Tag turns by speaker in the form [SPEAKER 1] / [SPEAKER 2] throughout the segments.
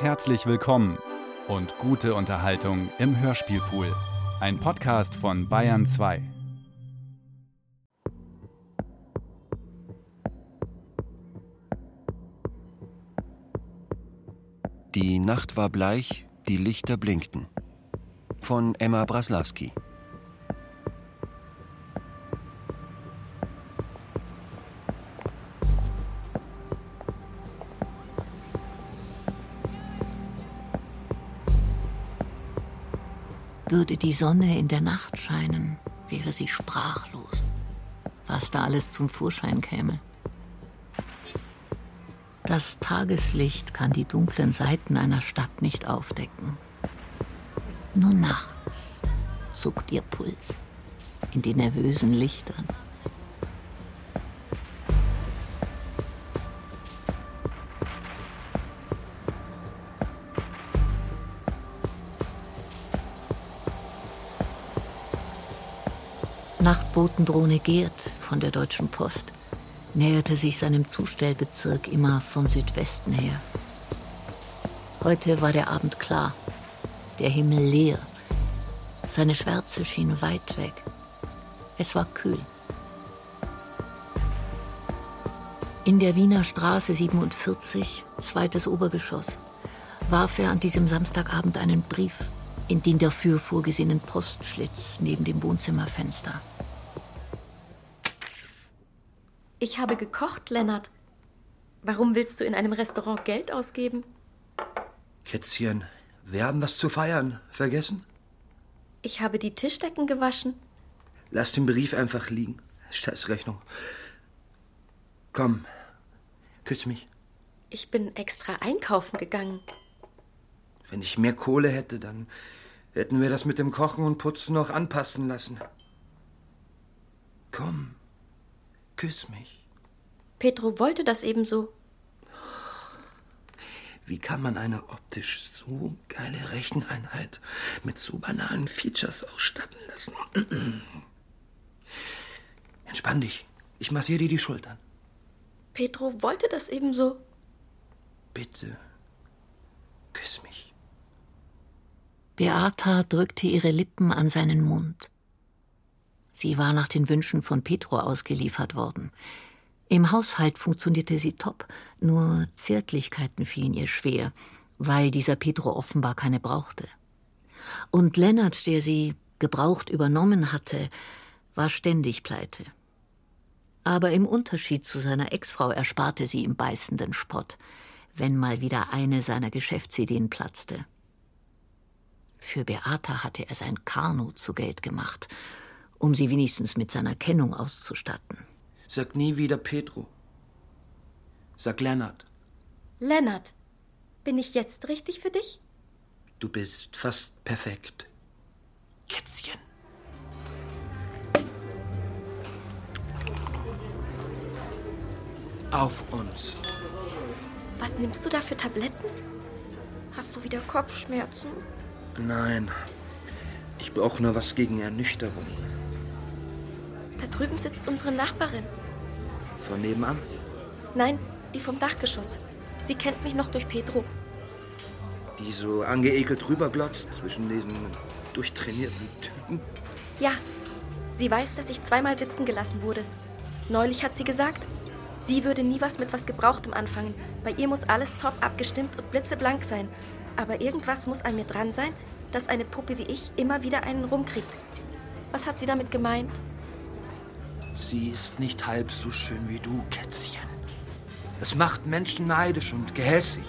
[SPEAKER 1] Herzlich willkommen und gute Unterhaltung im Hörspielpool. Ein Podcast von Bayern 2.
[SPEAKER 2] Die Nacht war bleich, die Lichter blinkten. Von Emma Braslawski.
[SPEAKER 3] Die Sonne in der Nacht scheinen, wäre sie sprachlos, was da alles zum Vorschein käme. Das Tageslicht kann die dunklen Seiten einer Stadt nicht aufdecken. Nur nachts zuckt ihr Puls in den nervösen Lichtern. Nachtbotendrohne Gerd von der Deutschen Post näherte sich seinem Zustellbezirk immer von Südwesten her. Heute war der Abend klar, der Himmel leer. Seine Schwärze schien weit weg. Es war kühl. In der Wiener Straße 47, zweites Obergeschoss, warf er an diesem Samstagabend einen Brief in den dafür vorgesehenen Postschlitz neben dem Wohnzimmerfenster.
[SPEAKER 4] Ich habe gekocht, Lennart. Warum willst du in einem Restaurant Geld ausgeben?
[SPEAKER 5] Kätzchen, wir haben was zu feiern. Vergessen?
[SPEAKER 4] Ich habe die Tischdecken gewaschen.
[SPEAKER 5] Lass den Brief einfach liegen. Scheiß Rechnung. Komm, küss mich.
[SPEAKER 4] Ich bin extra einkaufen gegangen.
[SPEAKER 5] Wenn ich mehr Kohle hätte, dann hätten wir das mit dem Kochen und Putzen noch anpassen lassen. Komm. Küss mich.
[SPEAKER 4] Petro wollte das ebenso.
[SPEAKER 5] Wie kann man eine optisch so geile Recheneinheit mit so banalen Features ausstatten lassen? Entspann dich. Ich massiere dir die Schultern.
[SPEAKER 4] Petro wollte das ebenso.
[SPEAKER 5] Bitte. Küss mich.
[SPEAKER 3] Beata drückte ihre Lippen an seinen Mund. Sie war nach den Wünschen von Petro ausgeliefert worden. Im Haushalt funktionierte sie top, nur Zärtlichkeiten fielen ihr schwer, weil dieser Petro offenbar keine brauchte. Und Lennart, der sie gebraucht übernommen hatte, war ständig pleite. Aber im Unterschied zu seiner Ex-Frau ersparte sie ihm beißenden Spott, wenn mal wieder eine seiner Geschäftsideen platzte. Für Beata hatte er sein Kanu zu Geld gemacht um sie wenigstens mit seiner Kennung auszustatten.
[SPEAKER 5] Sag nie wieder Petro. Sag Lennart.
[SPEAKER 4] Lennart, bin ich jetzt richtig für dich?
[SPEAKER 5] Du bist fast perfekt. Kätzchen. Auf uns.
[SPEAKER 4] Was nimmst du da für Tabletten? Hast du wieder Kopfschmerzen?
[SPEAKER 5] Nein. Ich brauche nur was gegen Ernüchterung.
[SPEAKER 4] Da drüben sitzt unsere Nachbarin.
[SPEAKER 5] Von nebenan?
[SPEAKER 4] Nein, die vom Dachgeschoss. Sie kennt mich noch durch Pedro.
[SPEAKER 5] Die so angeekelt rüberglotzt zwischen diesen durchtrainierten Typen?
[SPEAKER 4] Ja, sie weiß, dass ich zweimal sitzen gelassen wurde. Neulich hat sie gesagt, sie würde nie was mit was Gebrauchtem anfangen. Bei ihr muss alles top abgestimmt und blitzeblank sein. Aber irgendwas muss an mir dran sein, dass eine Puppe wie ich immer wieder einen rumkriegt. Was hat sie damit gemeint?
[SPEAKER 5] Sie ist nicht halb so schön wie du, Kätzchen. Es macht Menschen neidisch und gehässig.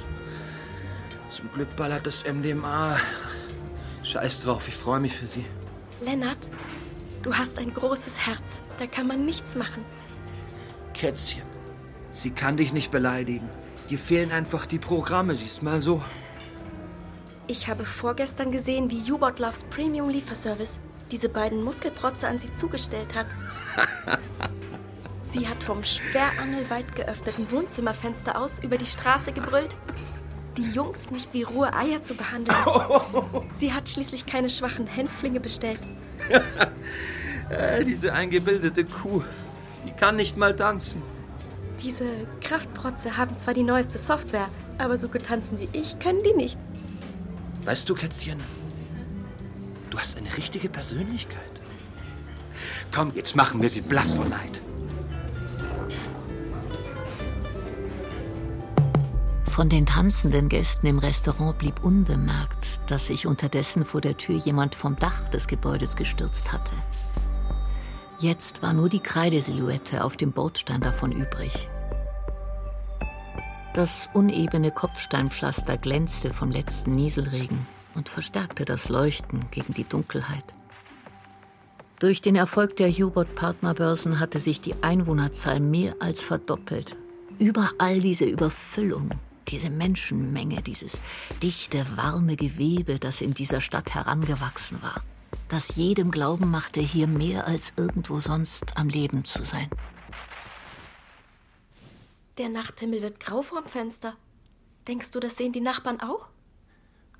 [SPEAKER 5] Zum Glück ballert das MDMA. Scheiß drauf, ich freue mich für sie.
[SPEAKER 4] Lennart, du hast ein großes Herz. Da kann man nichts machen.
[SPEAKER 5] Kätzchen, sie kann dich nicht beleidigen. Dir fehlen einfach die Programme, siehst mal so.
[SPEAKER 4] Ich habe vorgestern gesehen, wie U-Bot Loves Premium Lieferservice diese beiden Muskelprotze an sie zugestellt hat. sie hat vom sperrangelweit geöffneten Wohnzimmerfenster aus über die Straße gebrüllt, die Jungs nicht wie rohe Eier zu behandeln. Sie hat schließlich keine schwachen Hänflinge bestellt.
[SPEAKER 5] äh, diese eingebildete Kuh, die kann nicht mal tanzen.
[SPEAKER 4] Diese Kraftprotze haben zwar die neueste Software, Aber so gut tanzen wie ich können die nicht.
[SPEAKER 5] Weißt du, Kätzchen, du hast eine richtige Persönlichkeit. Komm, jetzt machen wir sie blass vor Neid.
[SPEAKER 3] Von den tanzenden Gästen im Restaurant blieb unbemerkt, dass sich unterdessen vor der Tür jemand vom Dach des Gebäudes gestürzt hatte. Jetzt war nur die Kreidesilhouette auf dem Bordstein davon übrig. Das unebene Kopfsteinpflaster glänzte vom letzten Nieselregen und verstärkte das Leuchten gegen die Dunkelheit. Durch den Erfolg der Hubert Partnerbörsen hatte sich die Einwohnerzahl mehr als verdoppelt. Überall diese Überfüllung, diese Menschenmenge, dieses dichte, warme Gewebe, das in dieser Stadt herangewachsen war, das jedem Glauben machte, hier mehr als irgendwo sonst am Leben zu sein.
[SPEAKER 4] Der Nachthimmel wird grau vorm Fenster. Denkst du, das sehen die Nachbarn auch?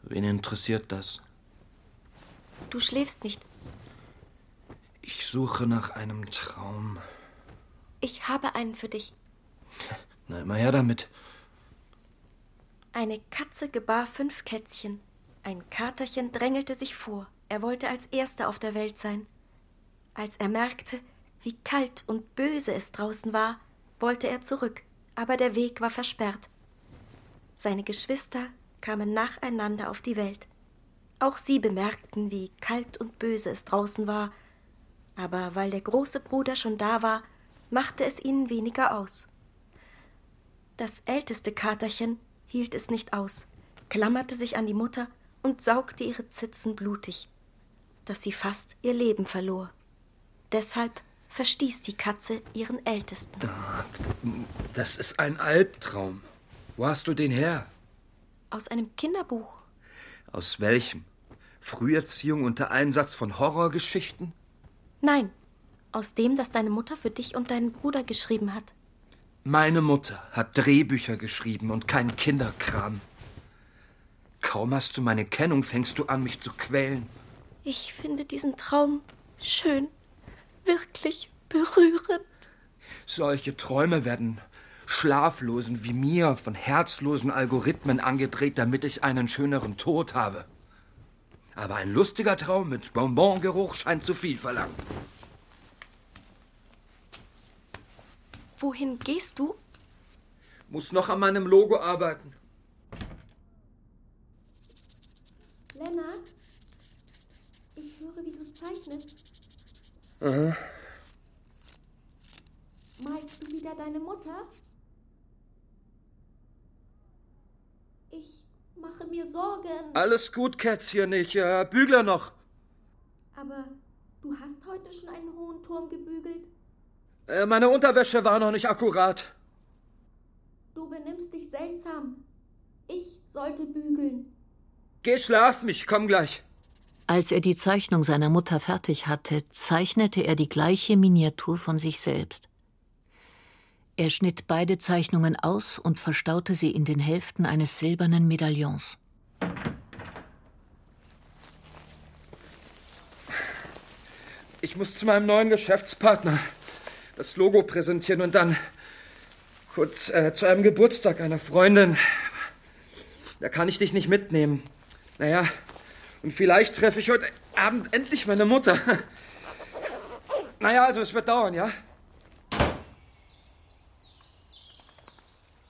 [SPEAKER 5] Wen interessiert das?
[SPEAKER 4] Du schläfst nicht.
[SPEAKER 5] Ich suche nach einem Traum.
[SPEAKER 4] Ich habe einen für dich.
[SPEAKER 5] Na, immer her damit.
[SPEAKER 4] Eine Katze gebar fünf Kätzchen. Ein Katerchen drängelte sich vor. Er wollte als Erster auf der Welt sein. Als er merkte, wie kalt und böse es draußen war, wollte er zurück, aber der Weg war versperrt. Seine Geschwister kamen nacheinander auf die Welt. Auch sie bemerkten, wie kalt und böse es draußen war, aber weil der große Bruder schon da war, machte es ihnen weniger aus. Das älteste Katerchen hielt es nicht aus, klammerte sich an die Mutter und saugte ihre Zitzen blutig, dass sie fast ihr Leben verlor. Deshalb verstieß die Katze ihren Ältesten.
[SPEAKER 5] Das ist ein Albtraum. Wo hast du den her?
[SPEAKER 4] Aus einem Kinderbuch.
[SPEAKER 5] Aus welchem? Früherziehung unter Einsatz von Horrorgeschichten?
[SPEAKER 4] Nein, aus dem, das deine Mutter für dich und deinen Bruder geschrieben hat.
[SPEAKER 5] Meine Mutter hat Drehbücher geschrieben und keinen Kinderkram. Kaum hast du meine Kennung, fängst du an, mich zu quälen.
[SPEAKER 4] Ich finde diesen Traum schön, wirklich berührend.
[SPEAKER 5] Solche Träume werden Schlaflosen wie mir von herzlosen Algorithmen angedreht, damit ich einen schöneren Tod habe. Aber ein lustiger Traum mit Bonbongeruch scheint zu viel verlangt.
[SPEAKER 4] Wohin gehst du?
[SPEAKER 5] Muss noch an meinem Logo arbeiten.
[SPEAKER 4] Lennart, ich höre, wie du zeichnest.
[SPEAKER 5] Aha.
[SPEAKER 4] Malst du wieder deine Mutter? Ich mache mir Sorgen.
[SPEAKER 5] Alles gut, Kätzchen, ich äh, bügle noch.
[SPEAKER 4] Aber du hast heute schon einen hohen Turm gebügelt.
[SPEAKER 5] Äh, meine Unterwäsche war noch nicht akkurat.
[SPEAKER 4] Du benimmst dich seltsam. Ich sollte bügeln.
[SPEAKER 5] Geh schlafen, ich komm gleich.
[SPEAKER 3] Als er die Zeichnung seiner Mutter fertig hatte, zeichnete er die gleiche Miniatur von sich selbst. Er schnitt beide Zeichnungen aus und verstaute sie in den Hälften eines silbernen Medaillons.
[SPEAKER 5] Ich muss zu meinem neuen Geschäftspartner das Logo präsentieren und dann kurz äh, zu einem Geburtstag einer Freundin. Da kann ich dich nicht mitnehmen. Naja, und vielleicht treffe ich heute Abend endlich meine Mutter. Naja, also es wird dauern, ja?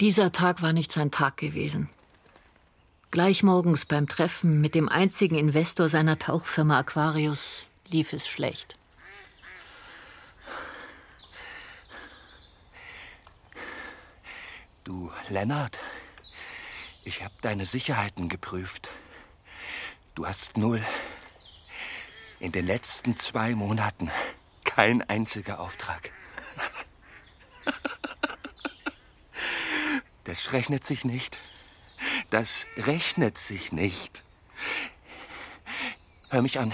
[SPEAKER 3] Dieser Tag war nicht sein Tag gewesen. Gleich morgens beim Treffen mit dem einzigen Investor seiner Tauchfirma Aquarius lief es schlecht.
[SPEAKER 2] Du, Lennart, ich habe deine Sicherheiten geprüft. Du hast null. In den letzten zwei Monaten kein einziger Auftrag. Das rechnet sich nicht. Das rechnet sich nicht. Hör mich an.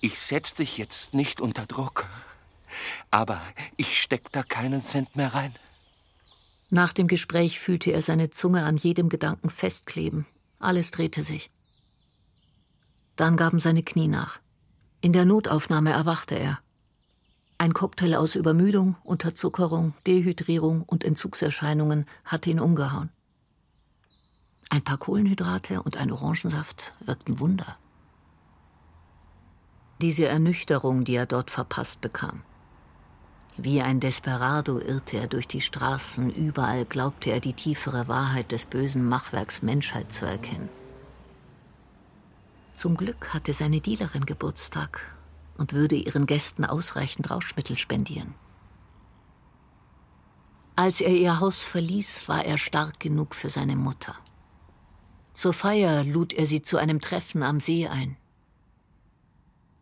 [SPEAKER 2] Ich setz dich jetzt nicht unter Druck. Aber ich steck da keinen Cent mehr rein.
[SPEAKER 3] Nach dem Gespräch fühlte er seine Zunge an jedem Gedanken festkleben. Alles drehte sich. Dann gaben seine Knie nach. In der Notaufnahme erwachte er. Ein Cocktail aus Übermüdung, Unterzuckerung, Dehydrierung und Entzugserscheinungen hatte ihn umgehauen. Ein paar Kohlenhydrate und ein Orangensaft wirkten Wunder. Diese Ernüchterung, die er dort verpasst bekam. Wie ein Desperado irrte er durch die Straßen, überall glaubte er die tiefere Wahrheit des bösen Machwerks Menschheit zu erkennen. Zum Glück hatte seine Dealerin Geburtstag und würde ihren Gästen ausreichend Rauschmittel spendieren. Als er ihr Haus verließ, war er stark genug für seine Mutter. Zur Feier lud er sie zu einem Treffen am See ein.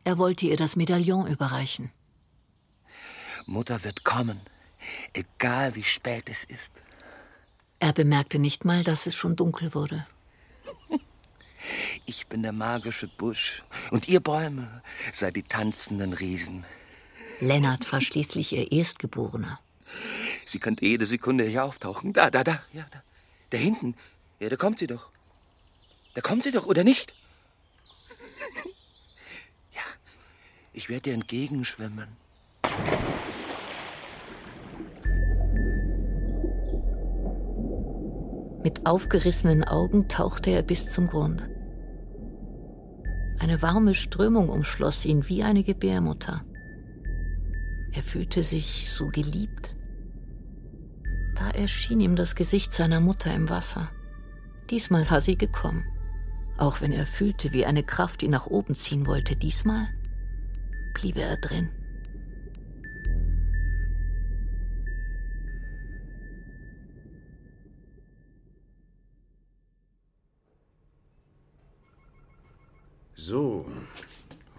[SPEAKER 3] Er wollte ihr das Medaillon überreichen.
[SPEAKER 2] Mutter wird kommen, egal wie spät es ist.
[SPEAKER 3] Er bemerkte nicht mal, dass es schon dunkel wurde.
[SPEAKER 2] Ich bin der magische Busch und ihr Bäume seid die tanzenden Riesen.
[SPEAKER 3] Lennart war schließlich ihr Erstgeborener.
[SPEAKER 2] Sie könnte jede Sekunde hier auftauchen. Da, da, da, ja, da. Da hinten. Ja, da kommt sie doch. Da kommt sie doch, oder nicht? Ja, ich werde dir entgegenschwimmen.
[SPEAKER 3] Mit aufgerissenen Augen tauchte er bis zum Grund. Eine warme Strömung umschloss ihn wie eine Gebärmutter. Er fühlte sich so geliebt. Da erschien ihm das Gesicht seiner Mutter im Wasser. Diesmal war sie gekommen. Auch wenn er fühlte, wie eine Kraft ihn nach oben ziehen wollte, diesmal blieb er drin.
[SPEAKER 6] So,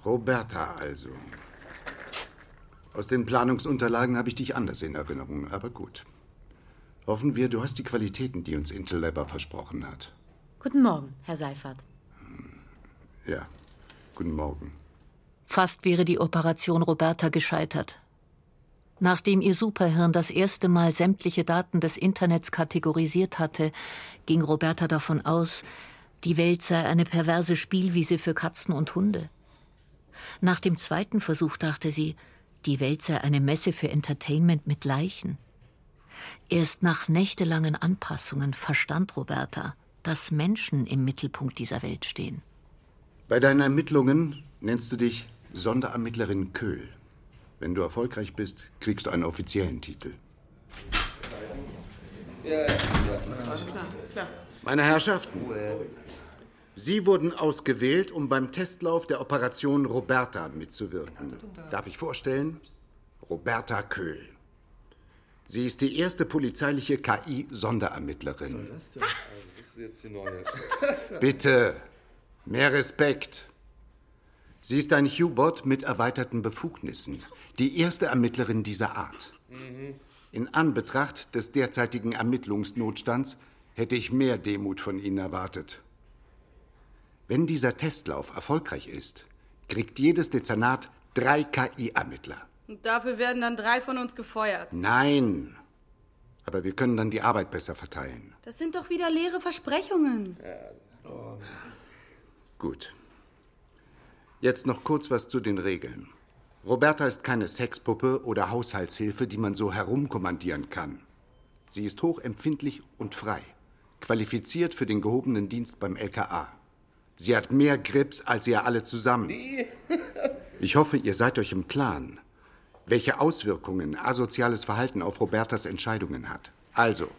[SPEAKER 6] Roberta also. Aus den Planungsunterlagen habe ich dich anders in Erinnerung, aber gut. Hoffen wir, du hast die Qualitäten, die uns Intel Labor versprochen hat.
[SPEAKER 7] Guten Morgen, Herr Seifert.
[SPEAKER 6] Ja, guten Morgen.
[SPEAKER 3] Fast wäre die Operation Roberta gescheitert. Nachdem ihr Superhirn das erste Mal sämtliche Daten des Internets kategorisiert hatte, ging Roberta davon aus, die Welt sei eine perverse Spielwiese für Katzen und Hunde. Nach dem zweiten Versuch dachte sie, die Welt sei eine Messe für Entertainment mit Leichen. Erst nach nächtelangen Anpassungen verstand Roberta, dass Menschen im Mittelpunkt dieser Welt stehen.
[SPEAKER 6] Bei deinen Ermittlungen nennst du dich Sonderermittlerin Köhl. Wenn du erfolgreich bist, kriegst du einen offiziellen Titel. Meine Herrschaften, Sie wurden ausgewählt, um beim Testlauf der Operation Roberta mitzuwirken. Darf ich vorstellen? Roberta Köhl. Sie ist die erste polizeiliche KI-Sonderermittlerin. Bitte, mehr Respekt. Sie ist ein Hubot mit erweiterten Befugnissen. Die erste Ermittlerin dieser Art. In Anbetracht des derzeitigen Ermittlungsnotstands hätte ich mehr Demut von Ihnen erwartet. Wenn dieser Testlauf erfolgreich ist, kriegt jedes Dezernat drei KI-Ermittler.
[SPEAKER 8] Und dafür werden dann drei von uns gefeuert.
[SPEAKER 6] Nein. Aber wir können dann die Arbeit besser verteilen.
[SPEAKER 8] Das sind doch wieder leere Versprechungen.
[SPEAKER 6] Gut. Jetzt noch kurz was zu den Regeln. Roberta ist keine Sexpuppe oder Haushaltshilfe, die man so herumkommandieren kann. Sie ist hochempfindlich und frei, qualifiziert für den gehobenen Dienst beim LKA. Sie hat mehr Grips als ihr alle zusammen. Ich hoffe, ihr seid euch im Klaren, welche Auswirkungen asoziales Verhalten auf Robertas Entscheidungen hat. Also,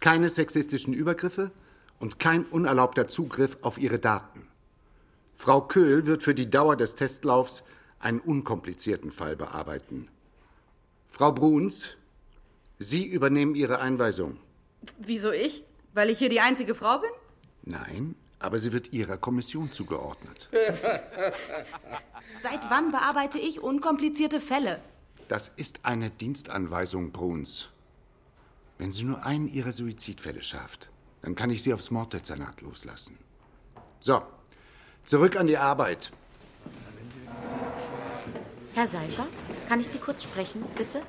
[SPEAKER 6] keine sexistischen Übergriffe und kein unerlaubter Zugriff auf ihre Daten. Frau Köhl wird für die Dauer des Testlaufs einen unkomplizierten Fall bearbeiten. Frau Bruns, Sie übernehmen Ihre Einweisung.
[SPEAKER 8] Wieso ich? Weil ich hier die einzige Frau bin?
[SPEAKER 6] Nein, aber sie wird Ihrer Kommission zugeordnet.
[SPEAKER 8] Seit wann bearbeite ich unkomplizierte Fälle?
[SPEAKER 6] Das ist eine Dienstanweisung, Bruns. Wenn sie nur einen ihrer Suizidfälle schafft, dann kann ich sie aufs Morddezernat loslassen. So, zurück an die Arbeit.
[SPEAKER 7] Herr Seifert, kann ich Sie kurz sprechen, bitte?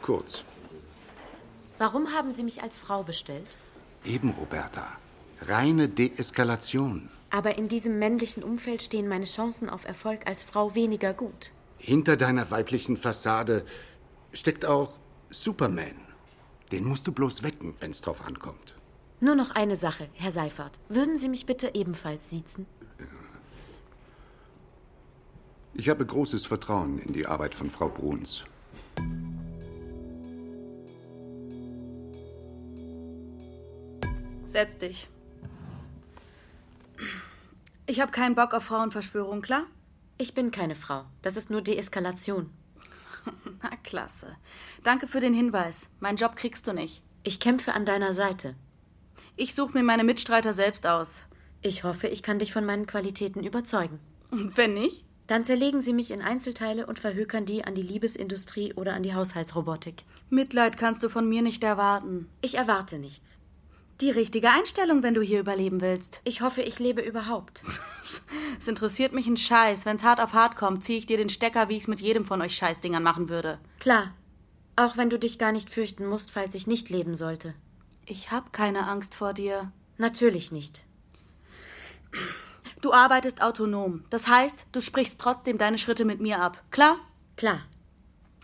[SPEAKER 6] Kurz.
[SPEAKER 7] Warum haben Sie mich als Frau bestellt?
[SPEAKER 6] Eben, Roberta. Reine Deeskalation.
[SPEAKER 7] Aber in diesem männlichen Umfeld stehen meine Chancen auf Erfolg als Frau weniger gut.
[SPEAKER 6] Hinter deiner weiblichen Fassade steckt auch Superman. Den musst du bloß wecken, wenn's drauf ankommt.
[SPEAKER 7] Nur noch eine Sache, Herr Seifert. Würden Sie mich bitte ebenfalls siezen?
[SPEAKER 6] Ich habe großes Vertrauen in die Arbeit von Frau Bruns.
[SPEAKER 8] Setz dich. Ich habe keinen Bock auf Frauenverschwörung, klar?
[SPEAKER 7] Ich bin keine Frau. Das ist nur Deeskalation.
[SPEAKER 8] Na, klasse. Danke für den Hinweis. Meinen Job kriegst du nicht.
[SPEAKER 7] Ich kämpfe an deiner Seite.
[SPEAKER 8] Ich suche mir meine Mitstreiter selbst aus.
[SPEAKER 7] Ich hoffe, ich kann dich von meinen Qualitäten überzeugen.
[SPEAKER 8] Wenn nicht?
[SPEAKER 7] Dann zerlegen sie mich in Einzelteile und verhökern die an die Liebesindustrie oder an die Haushaltsrobotik.
[SPEAKER 8] Mitleid kannst du von mir nicht erwarten.
[SPEAKER 7] Ich erwarte nichts.
[SPEAKER 8] Die richtige Einstellung, wenn du hier überleben willst.
[SPEAKER 7] Ich hoffe, ich lebe überhaupt.
[SPEAKER 8] es interessiert mich ein Scheiß. Wenn's hart auf hart kommt, ziehe ich dir den Stecker, wie ich's mit jedem von euch Scheißdingern machen würde.
[SPEAKER 7] Klar. Auch wenn du dich gar nicht fürchten musst, falls ich nicht leben sollte.
[SPEAKER 8] Ich hab keine Angst vor dir.
[SPEAKER 7] Natürlich nicht.
[SPEAKER 8] Du arbeitest autonom. Das heißt, du sprichst trotzdem deine Schritte mit mir ab. Klar?
[SPEAKER 7] Klar.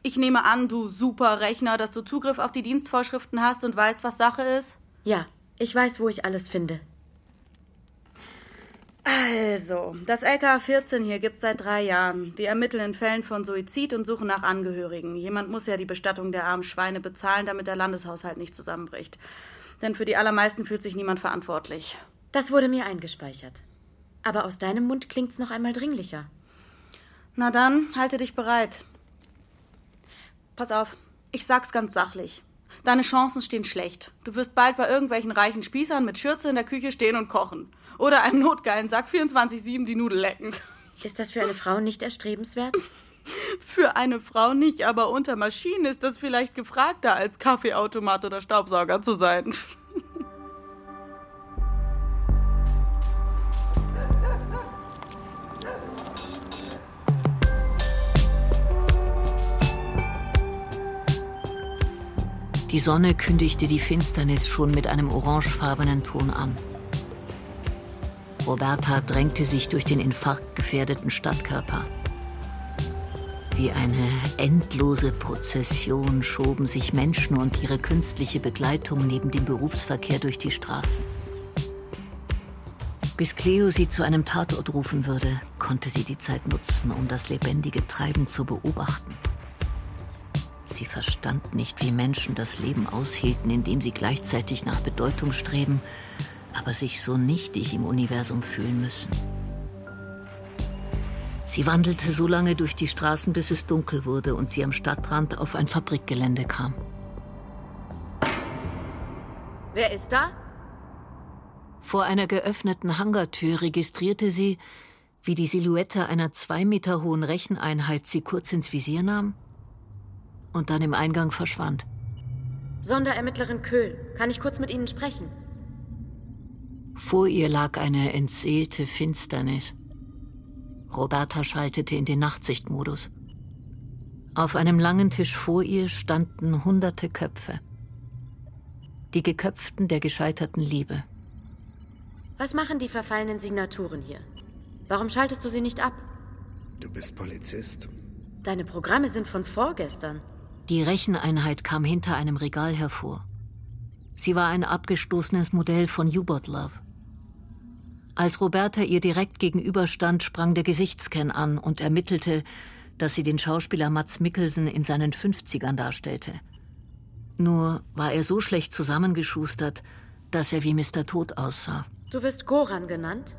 [SPEAKER 8] Ich nehme an, du super Rechner, dass du Zugriff auf die Dienstvorschriften hast und weißt, was Sache ist?
[SPEAKER 7] Ja, ich weiß, wo ich alles finde.
[SPEAKER 8] Also, das LKA 14 hier gibt's seit drei Jahren. Wir ermitteln in Fällen von Suizid und suchen nach Angehörigen. Jemand muss ja die Bestattung der armen Schweine bezahlen, damit der Landeshaushalt nicht zusammenbricht. Denn für die allermeisten fühlt sich niemand verantwortlich.
[SPEAKER 7] Das wurde mir eingespeichert. Aber aus deinem Mund klingt's noch einmal dringlicher.
[SPEAKER 8] Na dann, halte dich bereit. Pass auf, ich sag's ganz sachlich. Deine Chancen stehen schlecht. Du wirst bald bei irgendwelchen reichen Spießern mit Schürze in der Küche stehen und kochen. Oder einem notgeilen Sack 24-7 die Nudel lecken.
[SPEAKER 7] Ist das für eine Frau nicht erstrebenswert?
[SPEAKER 8] Für eine Frau nicht, aber unter Maschinen ist das vielleicht gefragter, als Kaffeeautomat oder Staubsauger zu sein.
[SPEAKER 3] Die Sonne kündigte die Finsternis schon mit einem orangefarbenen Ton an. Roberta drängte sich durch den infarktgefährdeten Stadtkörper. Wie eine endlose Prozession schoben sich Menschen und ihre künstliche Begleitung neben dem Berufsverkehr durch die Straßen. Bis Cleo sie zu einem Tatort rufen würde, konnte sie die Zeit nutzen, um das lebendige Treiben zu beobachten. Sie verstand nicht, wie Menschen das Leben aushielten, indem sie gleichzeitig nach Bedeutung streben, aber sich so nichtig im Universum fühlen müssen. Sie wandelte so lange durch die Straßen, bis es dunkel wurde und sie am Stadtrand auf ein Fabrikgelände kam.
[SPEAKER 7] Wer ist da?
[SPEAKER 3] Vor einer geöffneten Hangartür registrierte sie, wie die Silhouette einer zwei Meter hohen Recheneinheit sie kurz ins Visier nahm und dann im Eingang verschwand.
[SPEAKER 7] Sonderermittlerin Köhl, kann ich kurz mit Ihnen sprechen?
[SPEAKER 3] Vor ihr lag eine entseelte Finsternis. Roberta schaltete in den Nachtsichtmodus. Auf einem langen Tisch vor ihr standen hunderte Köpfe. Die Geköpften der gescheiterten Liebe.
[SPEAKER 7] Was machen die verfallenen Signaturen hier? Warum schaltest du sie nicht ab?
[SPEAKER 9] Du bist Polizist.
[SPEAKER 7] Deine Programme sind von vorgestern.
[SPEAKER 3] Die Recheneinheit kam hinter einem Regal hervor. Sie war ein abgestoßenes Modell von U-Bot Love. Als Roberta ihr direkt gegenüberstand, sprang der Gesichtsscan an und ermittelte, dass sie den Schauspieler Mats Mikkelsen in seinen 50ern darstellte. Nur war er so schlecht zusammengeschustert, dass er wie Mr. Tod aussah.
[SPEAKER 7] Du wirst Goran genannt?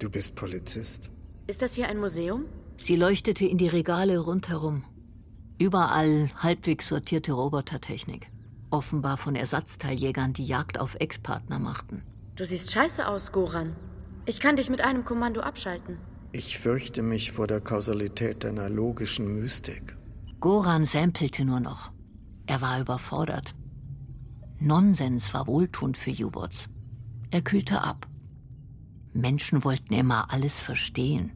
[SPEAKER 9] Du bist Polizist.
[SPEAKER 7] Ist das hier ein Museum?
[SPEAKER 3] Sie leuchtete in die Regale rundherum. Überall halbwegs sortierte Robotertechnik. Offenbar von Ersatzteiljägern, die Jagd auf Ex-Partner machten.
[SPEAKER 7] Du siehst scheiße aus, Goran. Ich kann dich mit einem Kommando abschalten.
[SPEAKER 9] Ich fürchte mich vor der Kausalität deiner logischen Mystik.
[SPEAKER 3] Goran sampelte nur noch. Er war überfordert. Nonsens war wohltuend für U-Bots. Er kühlte ab. Menschen wollten immer alles verstehen.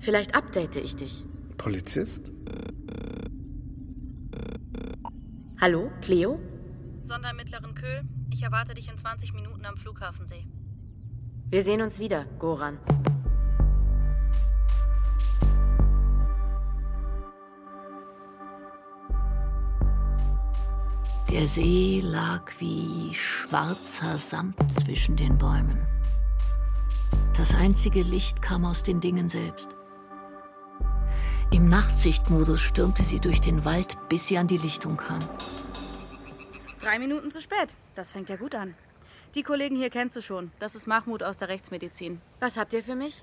[SPEAKER 7] Vielleicht update ich dich.
[SPEAKER 9] Polizist?
[SPEAKER 7] Hallo, Cleo?
[SPEAKER 8] Sonderermittlerin Köhl, ich erwarte dich in 20 Minuten am Flughafensee.
[SPEAKER 7] Wir sehen uns wieder, Goran.
[SPEAKER 3] Der See lag wie schwarzer Samt zwischen den Bäumen. Das einzige Licht kam aus den Dingen selbst. Im Nachtsichtmodus stürmte sie durch den Wald, bis sie an die Lichtung kam.
[SPEAKER 8] Drei Minuten zu spät. Das fängt ja gut an. Die Kollegen hier kennst du schon. Das ist Mahmoud aus der Rechtsmedizin.
[SPEAKER 7] Was habt ihr für mich?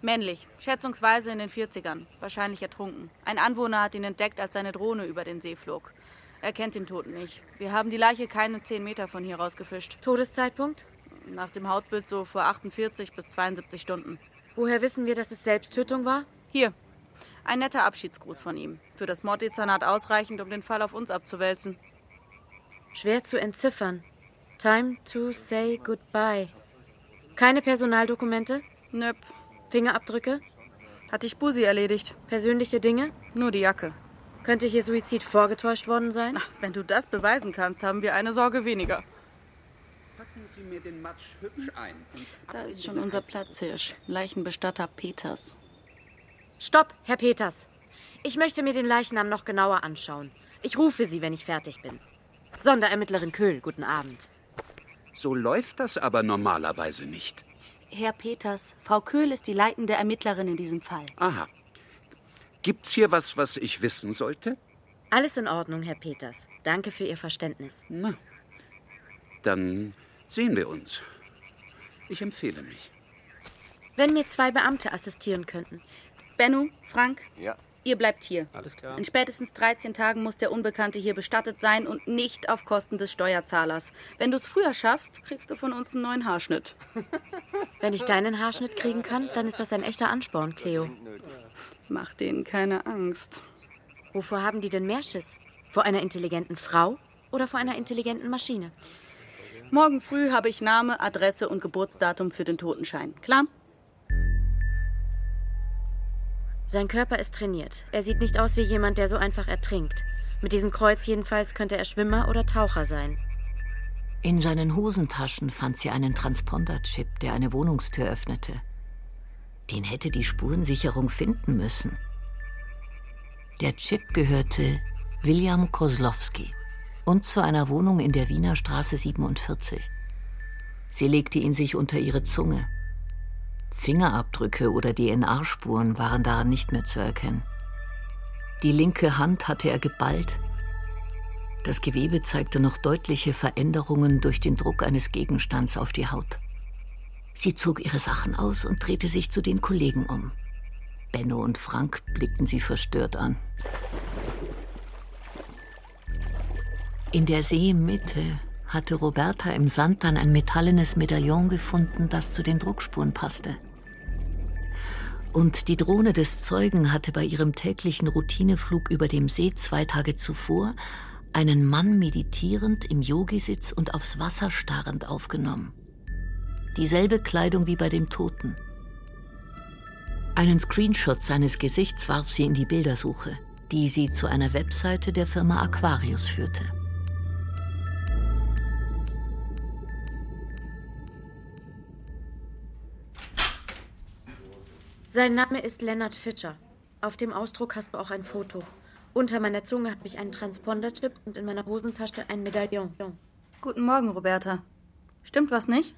[SPEAKER 8] Männlich, schätzungsweise in den 40ern, wahrscheinlich ertrunken. Ein Anwohner hat ihn entdeckt, als seine Drohne über den See flog. Er kennt den Toten nicht. Wir haben die Leiche keine 10 Meter von hier rausgefischt.
[SPEAKER 7] Todeszeitpunkt?
[SPEAKER 8] Nach dem Hautbild so vor 48 bis 72 Stunden.
[SPEAKER 7] Woher wissen wir, dass es Selbsttötung war?
[SPEAKER 8] Hier. Ein netter Abschiedsgruß von ihm. Für das Morddezernat ausreichend, um den Fall auf uns abzuwälzen.
[SPEAKER 7] Schwer zu entziffern. Time to say goodbye. Keine Personaldokumente?
[SPEAKER 8] Nöp.
[SPEAKER 7] Fingerabdrücke?
[SPEAKER 8] Hat die Spusi erledigt.
[SPEAKER 7] Persönliche Dinge?
[SPEAKER 8] Nur die Jacke.
[SPEAKER 7] Könnte hier Suizid vorgetäuscht worden sein?
[SPEAKER 8] Ach, wenn du das beweisen kannst, haben wir eine Sorge weniger.
[SPEAKER 2] Packen Sie mir den Matsch hübsch ein.
[SPEAKER 8] Da ist schon unser Platzhirsch. Leichenbestatter Peters.
[SPEAKER 7] Stopp, Herr Peters. Ich möchte mir den Leichnam noch genauer anschauen. Ich rufe Sie, wenn ich fertig bin. Sonderermittlerin Köhl, guten Abend.
[SPEAKER 2] So läuft das aber normalerweise nicht.
[SPEAKER 10] Herr Peters, Frau Köhl ist die leitende Ermittlerin in diesem Fall.
[SPEAKER 2] Aha. Gibt's hier was, was ich wissen sollte?
[SPEAKER 7] Alles in Ordnung, Herr Peters. Danke für Ihr Verständnis.
[SPEAKER 2] Na, dann sehen wir uns. Ich empfehle mich.
[SPEAKER 7] Wenn mir zwei Beamte assistieren könnten.
[SPEAKER 10] Benno, Frank,
[SPEAKER 2] Ja.
[SPEAKER 10] ihr bleibt hier.
[SPEAKER 2] Alles klar.
[SPEAKER 10] In spätestens 13 Tagen muss der Unbekannte hier bestattet sein und nicht auf Kosten des Steuerzahlers. Wenn du es früher schaffst, kriegst du von uns einen neuen Haarschnitt.
[SPEAKER 7] Wenn ich deinen Haarschnitt kriegen kann, dann ist das ein echter Ansporn, Cleo.
[SPEAKER 10] Mach denen keine Angst.
[SPEAKER 7] Wovor haben die denn mehr Schiss? Vor einer intelligenten Frau oder vor einer intelligenten Maschine?
[SPEAKER 10] Morgen früh habe ich Name, Adresse und Geburtsdatum für den Totenschein. Klar?
[SPEAKER 7] Sein Körper ist trainiert. Er sieht nicht aus wie jemand, der so einfach ertrinkt. Mit diesem Kreuz jedenfalls könnte er Schwimmer oder Taucher sein.
[SPEAKER 3] In seinen Hosentaschen fand sie einen Transponder-Chip, der eine Wohnungstür öffnete. Den hätte die Spurensicherung finden müssen. Der Chip gehörte William Kozlowski und zu einer Wohnung in der Wiener Straße 47. Sie legte ihn sich unter ihre Zunge. Fingerabdrücke oder DNA-Spuren waren daran nicht mehr zu erkennen. Die linke Hand hatte er geballt. Das Gewebe zeigte noch deutliche Veränderungen durch den Druck eines Gegenstands auf die Haut. Sie zog ihre Sachen aus und drehte sich zu den Kollegen um. Benno und Frank blickten sie verstört an. In der Seemitte hatte Roberta im Sand dann ein metallenes Medaillon gefunden, das zu den Druckspuren passte. Und die Drohne des Zeugen hatte bei ihrem täglichen Routineflug über dem See zwei Tage zuvor einen Mann meditierend im Yogisitz und aufs Wasser starrend aufgenommen. Dieselbe Kleidung wie bei dem Toten. Einen Screenshot seines Gesichts warf sie in die Bildersuche, die sie zu einer Webseite der Firma Aquarius führte.
[SPEAKER 7] Sein Name ist Leonard Fischer. Auf dem Ausdruck hast du auch ein Foto. Unter meiner Zunge habe ich einen Transponder-Chip und in meiner Hosentasche ein Medaillon.
[SPEAKER 10] Guten Morgen, Roberta. Stimmt was nicht?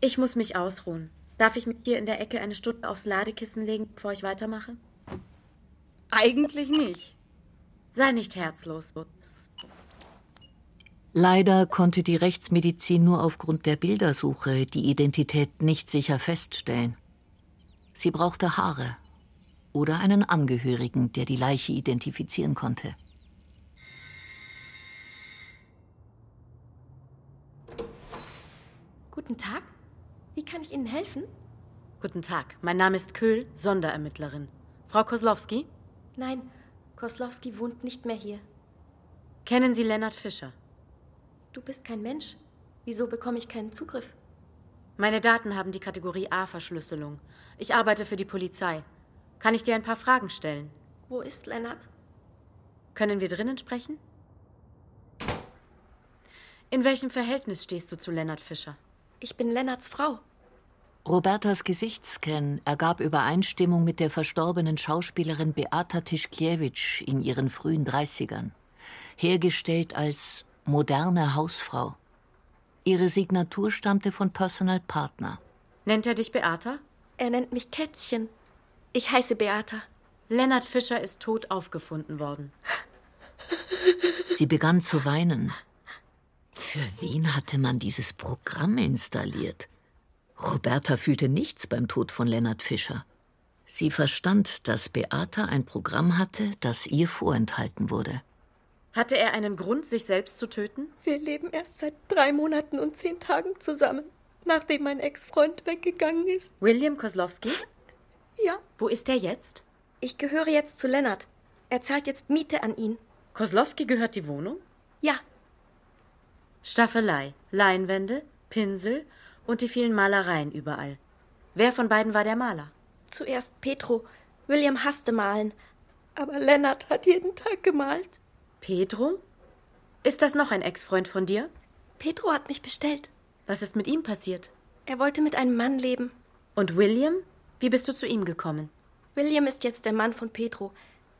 [SPEAKER 7] Ich muss mich ausruhen. Darf ich mich hier in der Ecke eine Stunde aufs Ladekissen legen, bevor ich weitermache?
[SPEAKER 10] Eigentlich nicht.
[SPEAKER 7] Sei nicht herzlos.
[SPEAKER 3] Leider konnte die Rechtsmedizin nur aufgrund der Bildersuche die Identität nicht sicher feststellen. Sie brauchte Haare oder einen Angehörigen, der die Leiche identifizieren konnte.
[SPEAKER 4] Guten Tag. Wie kann ich Ihnen helfen?
[SPEAKER 7] Guten Tag, mein Name ist Köhl, Sonderermittlerin. Frau Koslowski?
[SPEAKER 4] Nein, Koslowski wohnt nicht mehr hier.
[SPEAKER 7] Kennen Sie Lennart Fischer?
[SPEAKER 4] Du bist kein Mensch. Wieso bekomme ich keinen Zugriff?
[SPEAKER 7] Meine Daten haben die Kategorie A-Verschlüsselung. Ich arbeite für die Polizei. Kann ich dir ein paar Fragen stellen?
[SPEAKER 4] Wo ist Lennart?
[SPEAKER 7] Können wir drinnen sprechen? In welchem Verhältnis stehst du zu Lennart Fischer?
[SPEAKER 4] Ich bin Lennarts Frau.
[SPEAKER 3] Robertas Gesichtsscan ergab Übereinstimmung mit der verstorbenen Schauspielerin Beata Tischkiewicz in ihren frühen 30ern. hergestellt als moderne Hausfrau. Ihre Signatur stammte von Personal Partner.
[SPEAKER 7] Nennt er dich Beata?
[SPEAKER 4] Er nennt mich Kätzchen. Ich heiße Beata.
[SPEAKER 7] Lennart Fischer ist tot aufgefunden worden.
[SPEAKER 3] Sie begann zu weinen. Für wen hatte man dieses Programm installiert? Roberta fühlte nichts beim Tod von Lennart Fischer. Sie verstand, dass Beata ein Programm hatte, das ihr vorenthalten wurde.
[SPEAKER 7] Hatte er einen Grund, sich selbst zu töten?
[SPEAKER 4] Wir leben erst seit drei Monaten und zehn Tagen zusammen, nachdem mein Ex-Freund weggegangen ist.
[SPEAKER 7] William Kozlowski?
[SPEAKER 4] Ja.
[SPEAKER 7] Wo ist er jetzt?
[SPEAKER 4] Ich gehöre jetzt zu Lennart. Er zahlt jetzt Miete an ihn.
[SPEAKER 7] Kozlowski gehört die Wohnung?
[SPEAKER 4] Ja.
[SPEAKER 7] Staffelei, Leinwände, Pinsel und die vielen Malereien überall. Wer von beiden war der Maler?
[SPEAKER 4] Zuerst Petro. William hasste malen. Aber Lennart hat jeden Tag gemalt.
[SPEAKER 7] Pedro? Ist das noch ein Ex-Freund von dir?
[SPEAKER 4] Pedro hat mich bestellt.
[SPEAKER 7] Was ist mit ihm passiert?
[SPEAKER 4] Er wollte mit einem Mann leben.
[SPEAKER 7] Und William? Wie bist du zu ihm gekommen?
[SPEAKER 4] William ist jetzt der Mann von Pedro.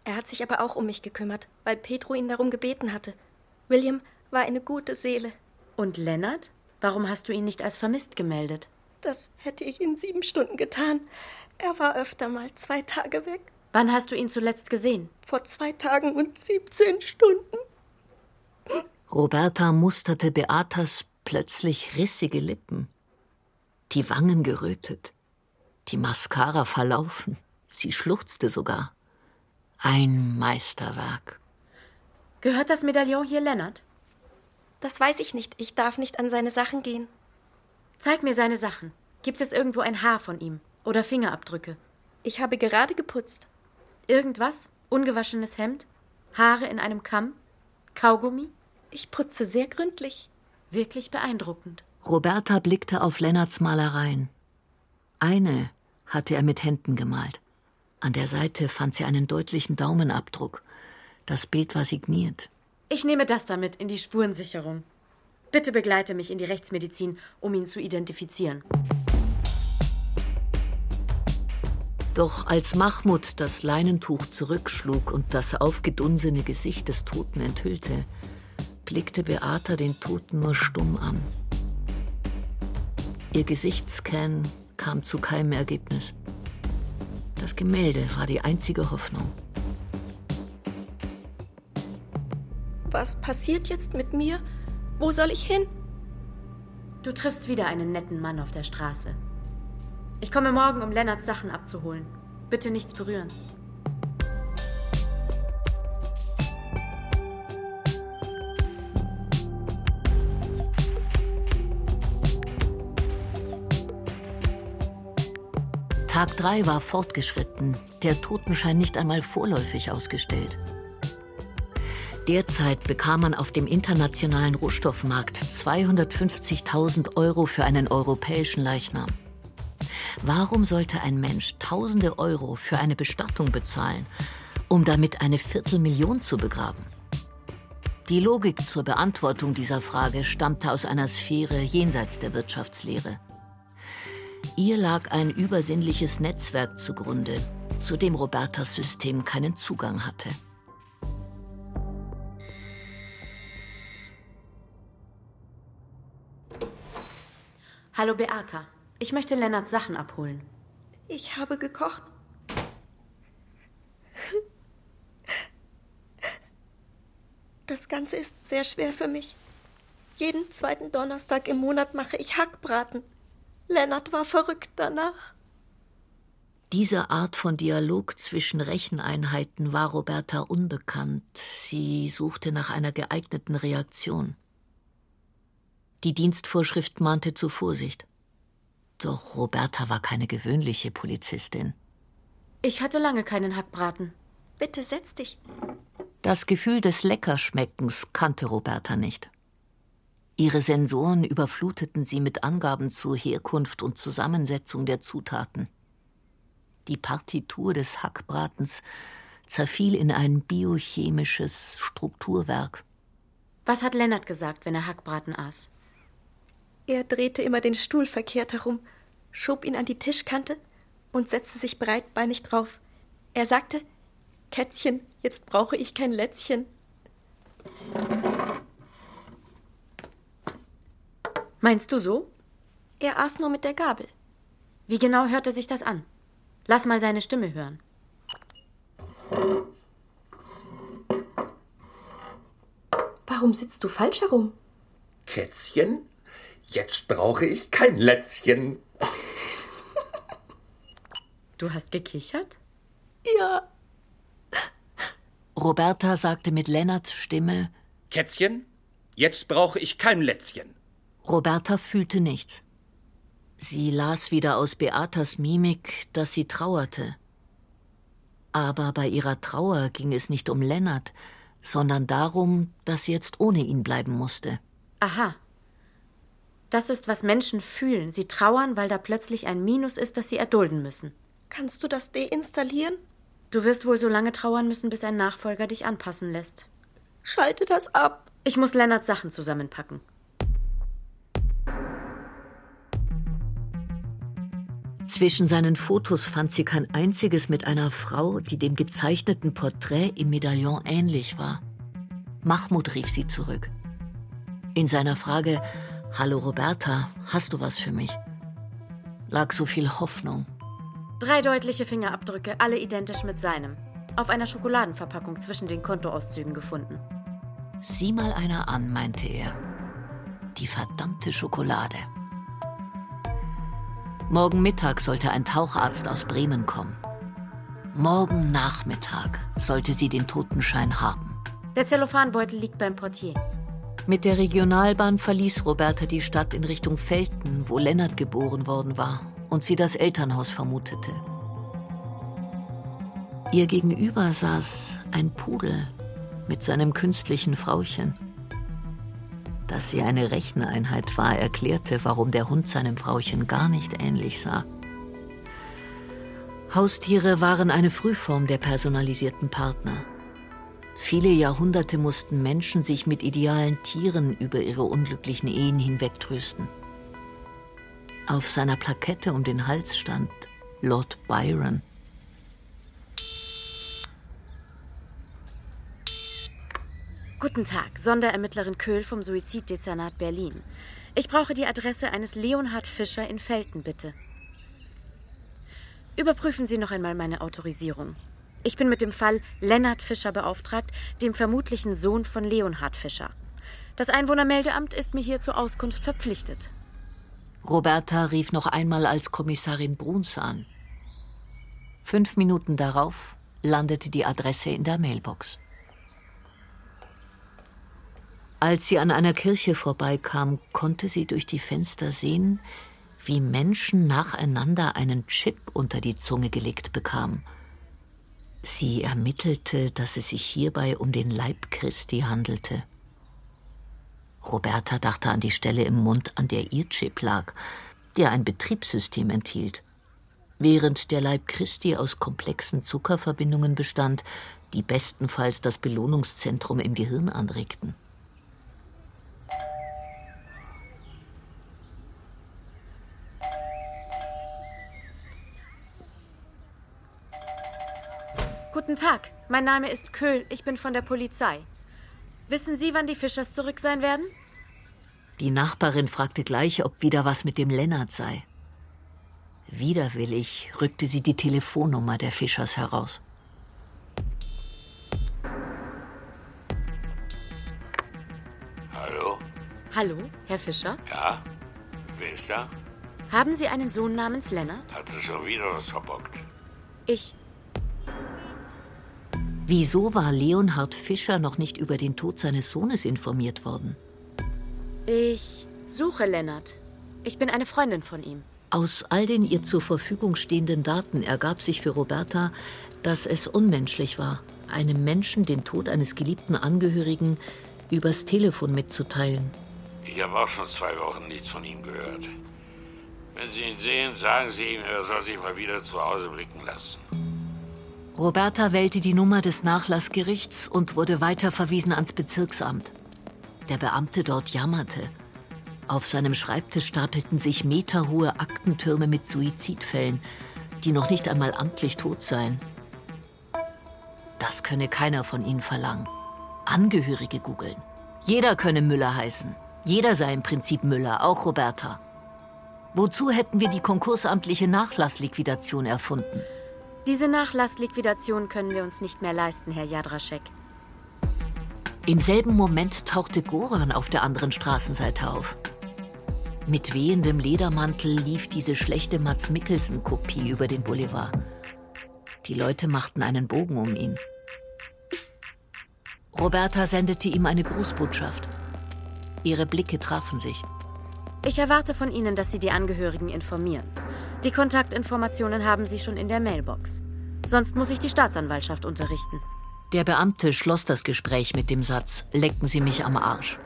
[SPEAKER 4] Er hat sich aber auch um mich gekümmert, weil Pedro ihn darum gebeten hatte. William war eine gute Seele.
[SPEAKER 7] Und Lennart? Warum hast du ihn nicht als vermisst gemeldet?
[SPEAKER 4] Das hätte ich in sieben Stunden getan. Er war öfter mal zwei Tage weg.
[SPEAKER 7] Wann hast du ihn zuletzt gesehen?
[SPEAKER 4] Vor zwei Tagen und 17 Stunden.
[SPEAKER 3] Roberta musterte Beatas plötzlich rissige Lippen, die Wangen gerötet, die Mascara verlaufen. Sie schluchzte sogar. Ein Meisterwerk.
[SPEAKER 7] Gehört das Medaillon hier Lennart?
[SPEAKER 4] Das weiß ich nicht. Ich darf nicht an seine Sachen gehen.
[SPEAKER 7] Zeig mir seine Sachen. Gibt es irgendwo ein Haar von ihm? Oder Fingerabdrücke?
[SPEAKER 4] Ich habe gerade geputzt.
[SPEAKER 7] Irgendwas? Ungewaschenes Hemd? Haare in einem Kamm? Kaugummi?
[SPEAKER 4] Ich putze sehr gründlich.
[SPEAKER 7] Wirklich beeindruckend.
[SPEAKER 3] Roberta blickte auf Lennarts Malereien. Eine hatte er mit Händen gemalt. An der Seite fand sie einen deutlichen Daumenabdruck. Das Bild war signiert.
[SPEAKER 7] Ich nehme das damit in die Spurensicherung. Bitte begleite mich in die Rechtsmedizin, um ihn zu identifizieren.
[SPEAKER 3] Doch als Mahmud das Leinentuch zurückschlug und das aufgedunsene Gesicht des Toten enthüllte, blickte Beata den Toten nur stumm an. Ihr Gesichtsscan kam zu keinem Ergebnis. Das Gemälde war die einzige Hoffnung.
[SPEAKER 4] Was passiert jetzt mit mir? Wo soll ich hin?
[SPEAKER 7] Du triffst wieder einen netten Mann auf der Straße. Ich komme morgen, um Lennarts Sachen abzuholen. Bitte nichts berühren.
[SPEAKER 3] Tag 3 war fortgeschritten, der Totenschein nicht einmal vorläufig ausgestellt. Derzeit bekam man auf dem internationalen Rohstoffmarkt 250.000 Euro für einen europäischen Leichnam. Warum sollte ein Mensch tausende Euro für eine Bestattung bezahlen, um damit eine Viertelmillion zu begraben? Die Logik zur Beantwortung dieser Frage stammte aus einer Sphäre jenseits der Wirtschaftslehre. Ihr lag ein übersinnliches Netzwerk zugrunde, zu dem Robertas System keinen Zugang hatte.
[SPEAKER 7] Hallo Beata. Ich möchte Lennarts Sachen abholen.
[SPEAKER 4] Ich habe gekocht. Das Ganze ist sehr schwer für mich. Jeden zweiten Donnerstag im Monat mache ich Hackbraten. Lennart war verrückt danach.
[SPEAKER 3] Diese Art von Dialog zwischen Recheneinheiten war Roberta unbekannt. Sie suchte nach einer geeigneten Reaktion. Die Dienstvorschrift mahnte zur Vorsicht. Doch Roberta war keine gewöhnliche Polizistin.
[SPEAKER 7] Ich hatte lange keinen Hackbraten.
[SPEAKER 4] Bitte setz dich.
[SPEAKER 3] Das Gefühl des Leckerschmeckens kannte Roberta nicht. Ihre Sensoren überfluteten sie mit Angaben zur Herkunft und Zusammensetzung der Zutaten. Die Partitur des Hackbratens zerfiel in ein biochemisches Strukturwerk.
[SPEAKER 7] Was hat Lennart gesagt, wenn er Hackbraten aß?
[SPEAKER 4] Er drehte immer den Stuhl verkehrt herum, schob ihn an die Tischkante und setzte sich breitbeinig drauf. Er sagte, Kätzchen, jetzt brauche ich kein Lätzchen.
[SPEAKER 7] Meinst du so?
[SPEAKER 4] Er aß nur mit der Gabel.
[SPEAKER 7] Wie genau hörte sich das an? Lass mal seine Stimme hören.
[SPEAKER 4] Warum sitzt du falsch herum?
[SPEAKER 2] Kätzchen, jetzt brauche ich kein Lätzchen.
[SPEAKER 7] Du hast gekichert?
[SPEAKER 4] Ja.
[SPEAKER 3] Roberta sagte mit Lennarts Stimme:
[SPEAKER 2] Kätzchen, jetzt brauche ich kein Lätzchen.
[SPEAKER 3] Roberta fühlte nichts. Sie las wieder aus Beatas Mimik, dass sie trauerte. Aber bei ihrer Trauer ging es nicht um Lennart, sondern darum, dass sie jetzt ohne ihn bleiben musste.
[SPEAKER 7] Aha. Das ist, was Menschen fühlen. Sie trauern, weil da plötzlich ein Minus ist, das sie erdulden müssen.
[SPEAKER 4] Kannst du das deinstallieren?
[SPEAKER 7] Du wirst wohl so lange trauern müssen, bis ein Nachfolger dich anpassen lässt.
[SPEAKER 4] Schalte das ab.
[SPEAKER 7] Ich muss Lennarts Sachen zusammenpacken.
[SPEAKER 3] Zwischen seinen Fotos fand sie kein einziges mit einer Frau, die dem gezeichneten Porträt im Medaillon ähnlich war. Mahmoud rief sie zurück. In seiner Frage Hallo Roberta, hast du was für mich? lag so viel Hoffnung.
[SPEAKER 7] Drei deutliche Fingerabdrücke, alle identisch mit seinem. Auf einer Schokoladenverpackung zwischen den Kontoauszügen gefunden.
[SPEAKER 3] Sieh mal einer an, meinte er. Die verdammte Schokolade. Morgen Mittag sollte ein Taucharzt aus Bremen kommen. Morgen Nachmittag sollte sie den Totenschein haben.
[SPEAKER 7] Der Zellophanbeutel liegt beim Portier.
[SPEAKER 3] Mit der Regionalbahn verließ Roberta die Stadt in Richtung Felten, wo Lennart geboren worden war und sie das Elternhaus vermutete. Ihr gegenüber saß ein Pudel mit seinem künstlichen Frauchen. Dass sie eine Recheneinheit war, erklärte, warum der Hund seinem Frauchen gar nicht ähnlich sah. Haustiere waren eine Frühform der personalisierten Partner. Viele Jahrhunderte mussten Menschen sich mit idealen Tieren über ihre unglücklichen Ehen hinwegtrösten. Auf seiner Plakette um den Hals stand Lord Byron.
[SPEAKER 7] Guten Tag, Sonderermittlerin Köhl vom Suiziddezernat Berlin. Ich brauche die Adresse eines Leonhard Fischer in Felten, bitte. Überprüfen Sie noch einmal meine Autorisierung. Ich bin mit dem Fall Lennart Fischer beauftragt, dem vermutlichen Sohn von Leonhard Fischer. Das Einwohnermeldeamt ist mir hier zur Auskunft verpflichtet.
[SPEAKER 3] Roberta rief noch einmal als Kommissarin Bruns an. Fünf Minuten darauf landete die Adresse in der Mailbox. Als sie an einer Kirche vorbeikam, konnte sie durch die Fenster sehen, wie Menschen nacheinander einen Chip unter die Zunge gelegt bekamen. Sie ermittelte, dass es sich hierbei um den Leib Christi handelte. Roberta dachte an die Stelle im Mund, an der ihr Chip lag, der ein Betriebssystem enthielt. Während der Leib Christi aus komplexen Zuckerverbindungen bestand, die bestenfalls das Belohnungszentrum im Gehirn anregten.
[SPEAKER 7] Guten Tag, mein Name ist Köhl, ich bin von der Polizei. Wissen Sie, wann die Fischers zurück sein werden?
[SPEAKER 3] Die Nachbarin fragte gleich, ob wieder was mit dem Lennart sei. Widerwillig rückte sie die Telefonnummer der Fischers heraus.
[SPEAKER 11] Hallo?
[SPEAKER 7] Hallo, Herr Fischer?
[SPEAKER 11] Ja? Wer ist da?
[SPEAKER 7] Haben Sie einen Sohn namens Lennart?
[SPEAKER 11] Hat er schon wieder was verbockt?
[SPEAKER 7] Ich.
[SPEAKER 3] Wieso war Leonhard Fischer noch nicht über den Tod seines Sohnes informiert worden?
[SPEAKER 7] Ich suche Lennart. Ich bin eine Freundin von ihm.
[SPEAKER 3] Aus all den ihr zur Verfügung stehenden Daten ergab sich für Roberta, dass es unmenschlich war, einem Menschen den Tod eines geliebten Angehörigen übers Telefon mitzuteilen.
[SPEAKER 11] Ich habe auch schon zwei Wochen nichts von ihm gehört. Wenn Sie ihn sehen, sagen Sie ihm, er soll sich mal wieder zu Hause blicken lassen.
[SPEAKER 3] Roberta wählte die Nummer des Nachlassgerichts und wurde weiterverwiesen ans Bezirksamt. Der Beamte dort jammerte. Auf seinem Schreibtisch stapelten sich meterhohe Aktentürme mit Suizidfällen, die noch nicht einmal amtlich tot seien. Das könne keiner von ihnen verlangen. Angehörige googeln. Jeder könne Müller heißen. Jeder sei im Prinzip Müller, auch Roberta. Wozu hätten wir die konkursamtliche Nachlassliquidation erfunden?
[SPEAKER 7] Diese Nachlassliquidation können wir uns nicht mehr leisten, Herr Jadraschek.
[SPEAKER 3] Im selben Moment tauchte Goran auf der anderen Straßenseite auf. Mit wehendem Ledermantel lief diese schlechte Mats Mikkelsen-Kopie über den Boulevard. Die Leute machten einen Bogen um ihn. Roberta sendete ihm eine Grußbotschaft. Ihre Blicke trafen sich.
[SPEAKER 7] Ich erwarte von Ihnen, dass Sie die Angehörigen informieren. Die Kontaktinformationen haben Sie schon in der Mailbox. Sonst muss ich die Staatsanwaltschaft unterrichten.
[SPEAKER 3] Der Beamte schloss das Gespräch mit dem Satz: Lecken Sie mich am Arsch.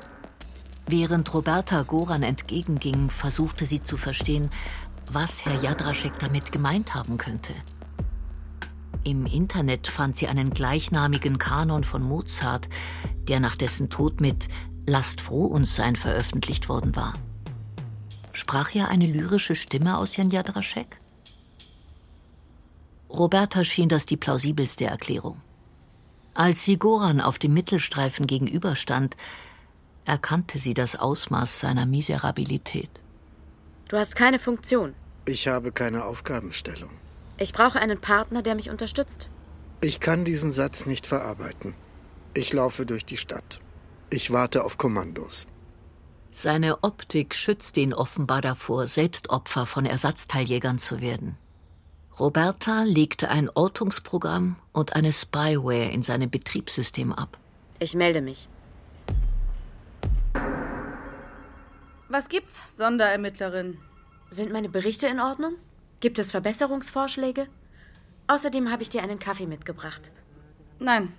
[SPEAKER 3] Während Roberta Goran entgegenging, versuchte sie zu verstehen, was Herr Jadraschek damit gemeint haben könnte. Im Internet fand sie einen gleichnamigen Kanon von Mozart, der nach dessen Tod mit Lasst froh uns sein veröffentlicht worden war. Sprach ja eine lyrische Stimme aus Jan Jadraschek? Roberta schien das die plausibelste Erklärung. Als sie Goran auf dem Mittelstreifen gegenüberstand, erkannte sie das Ausmaß seiner Miserabilität.
[SPEAKER 7] Du hast keine Funktion.
[SPEAKER 9] Ich habe keine Aufgabenstellung.
[SPEAKER 7] Ich brauche einen Partner, der mich unterstützt.
[SPEAKER 9] Ich kann diesen Satz nicht verarbeiten. Ich laufe durch die Stadt. Ich warte auf Kommandos.
[SPEAKER 3] Seine Optik schützt ihn offenbar davor, selbst Opfer von Ersatzteiljägern zu werden. Roberta legte ein Ortungsprogramm und eine Spyware in seinem Betriebssystem ab.
[SPEAKER 7] Ich melde mich.
[SPEAKER 8] Was gibt's, Sonderermittlerin?
[SPEAKER 7] Sind meine Berichte in Ordnung? Gibt es Verbesserungsvorschläge? Außerdem habe ich dir einen Kaffee mitgebracht.
[SPEAKER 8] Nein,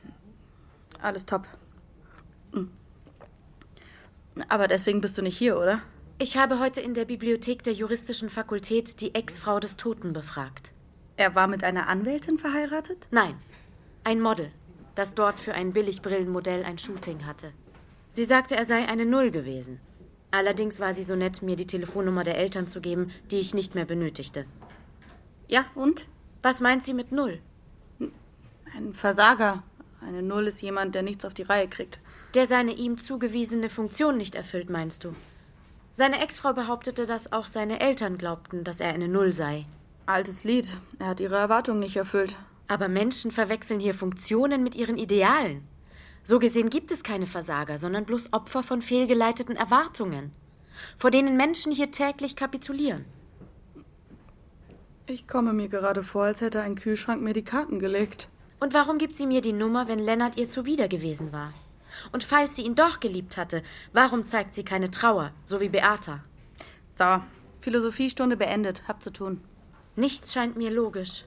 [SPEAKER 8] alles top. Aber deswegen bist du nicht hier, oder?
[SPEAKER 7] Ich habe heute in der Bibliothek der juristischen Fakultät die Ex-Frau des Toten befragt.
[SPEAKER 8] Er war mit einer Anwältin verheiratet?
[SPEAKER 7] Nein, ein Model, das dort für ein Billigbrillenmodell ein Shooting hatte. Sie sagte, er sei eine Null gewesen. Allerdings war sie so nett, mir die Telefonnummer der Eltern zu geben, die ich nicht mehr benötigte.
[SPEAKER 8] Ja, und?
[SPEAKER 7] Was meint sie mit Null?
[SPEAKER 8] Ein Versager. Eine Null ist jemand, der nichts auf die Reihe kriegt.
[SPEAKER 7] Der seine ihm zugewiesene Funktion nicht erfüllt, meinst du? Seine Ex-Frau behauptete, dass auch seine Eltern glaubten, dass er eine Null sei.
[SPEAKER 8] Altes Lied. Er hat ihre Erwartungen nicht erfüllt.
[SPEAKER 7] Aber Menschen verwechseln hier Funktionen mit ihren Idealen. So gesehen gibt es keine Versager, sondern bloß Opfer von fehlgeleiteten Erwartungen, vor denen Menschen hier täglich kapitulieren.
[SPEAKER 8] Ich komme mir gerade vor, als hätte ein Kühlschrank mir die Karten gelegt.
[SPEAKER 7] Und warum gibt sie mir die Nummer, wenn Lennart ihr zuwider gewesen war? Und falls sie ihn doch geliebt hatte, warum zeigt sie keine Trauer, so wie Beata?
[SPEAKER 8] So, Philosophiestunde beendet. Hab zu tun.
[SPEAKER 7] Nichts scheint mir logisch.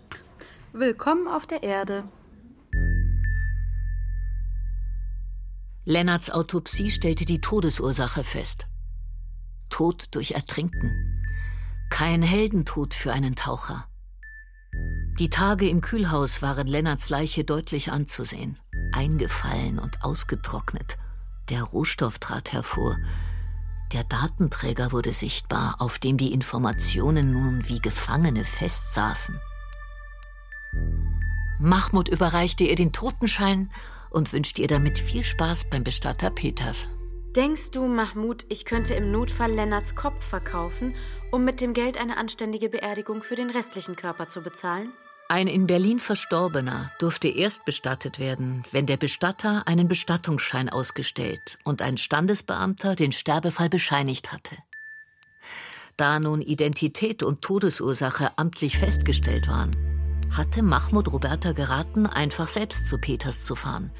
[SPEAKER 8] Willkommen auf der Erde.
[SPEAKER 3] Lennarts Autopsie stellte die Todesursache fest. Tod durch Ertrinken. Kein Heldentod für einen Taucher. Die Tage im Kühlhaus waren Lennarts Leiche deutlich anzusehen. Eingefallen und ausgetrocknet. Der Rohstoff trat hervor. Der Datenträger wurde sichtbar, auf dem die Informationen nun wie Gefangene festsaßen. Mahmoud überreichte ihr den Totenschein und wünschte ihr damit viel Spaß beim Bestatter Peters.
[SPEAKER 7] Denkst du, Mahmoud, ich könnte im Notfall Lennarts Kopf verkaufen, um mit dem Geld eine anständige Beerdigung für den restlichen Körper zu bezahlen?
[SPEAKER 3] Ein in Berlin Verstorbener durfte erst bestattet werden, wenn der Bestatter einen Bestattungsschein ausgestellt und ein Standesbeamter den Sterbefall bescheinigt hatte. Da nun Identität und Todesursache amtlich festgestellt waren, hatte Mahmoud Roberta geraten, einfach selbst zu Peters zu fahren.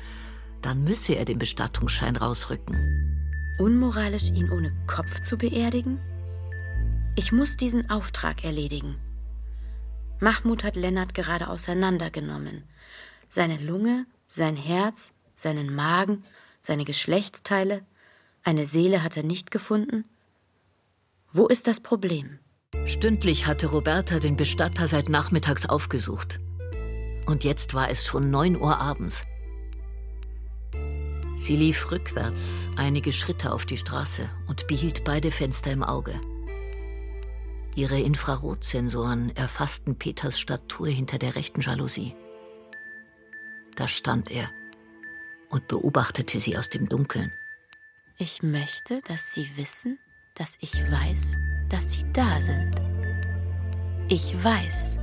[SPEAKER 3] Dann müsse er den Bestattungsschein rausrücken.
[SPEAKER 7] Unmoralisch, ihn ohne Kopf zu beerdigen? Ich muss diesen Auftrag erledigen. Mahmoud hat Lennart gerade auseinandergenommen. Seine Lunge, sein Herz, seinen Magen, seine Geschlechtsteile. Eine Seele hat er nicht gefunden. Wo ist das Problem?
[SPEAKER 3] Stündlich hatte Roberta den Bestatter seit nachmittags aufgesucht. Und jetzt war es schon neun Uhr abends. Sie lief rückwärts einige Schritte auf die Straße und behielt beide Fenster im Auge. Ihre Infrarotsensoren erfassten Peters Statur hinter der rechten Jalousie. Da stand er, und beobachtete sie aus dem Dunkeln.
[SPEAKER 7] Ich möchte, dass Sie wissen, dass ich weiß, dass Sie da sind. Ich weiß,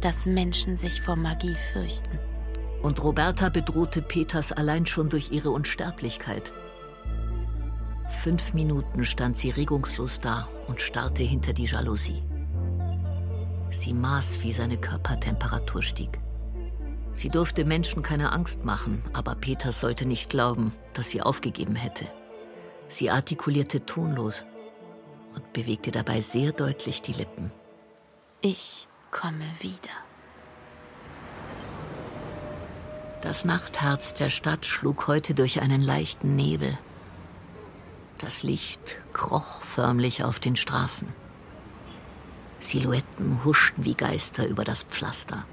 [SPEAKER 7] dass Menschen sich vor Magie fürchten.
[SPEAKER 3] Und Roberta bedrohte Peters allein schon durch ihre Unsterblichkeit. Fünf Minuten stand sie regungslos da und starrte hinter die Jalousie. Sie maß, wie seine Körpertemperatur stieg. Sie durfte Menschen keine Angst machen, aber Peters sollte nicht glauben, dass sie aufgegeben hätte. Sie artikulierte tonlos und bewegte dabei sehr deutlich die Lippen.
[SPEAKER 7] Ich komme wieder.
[SPEAKER 3] Das Nachtherz der Stadt schlug heute durch einen leichten Nebel. Das Licht kroch förmlich auf den Straßen. Silhouetten huschten wie Geister über das Pflaster.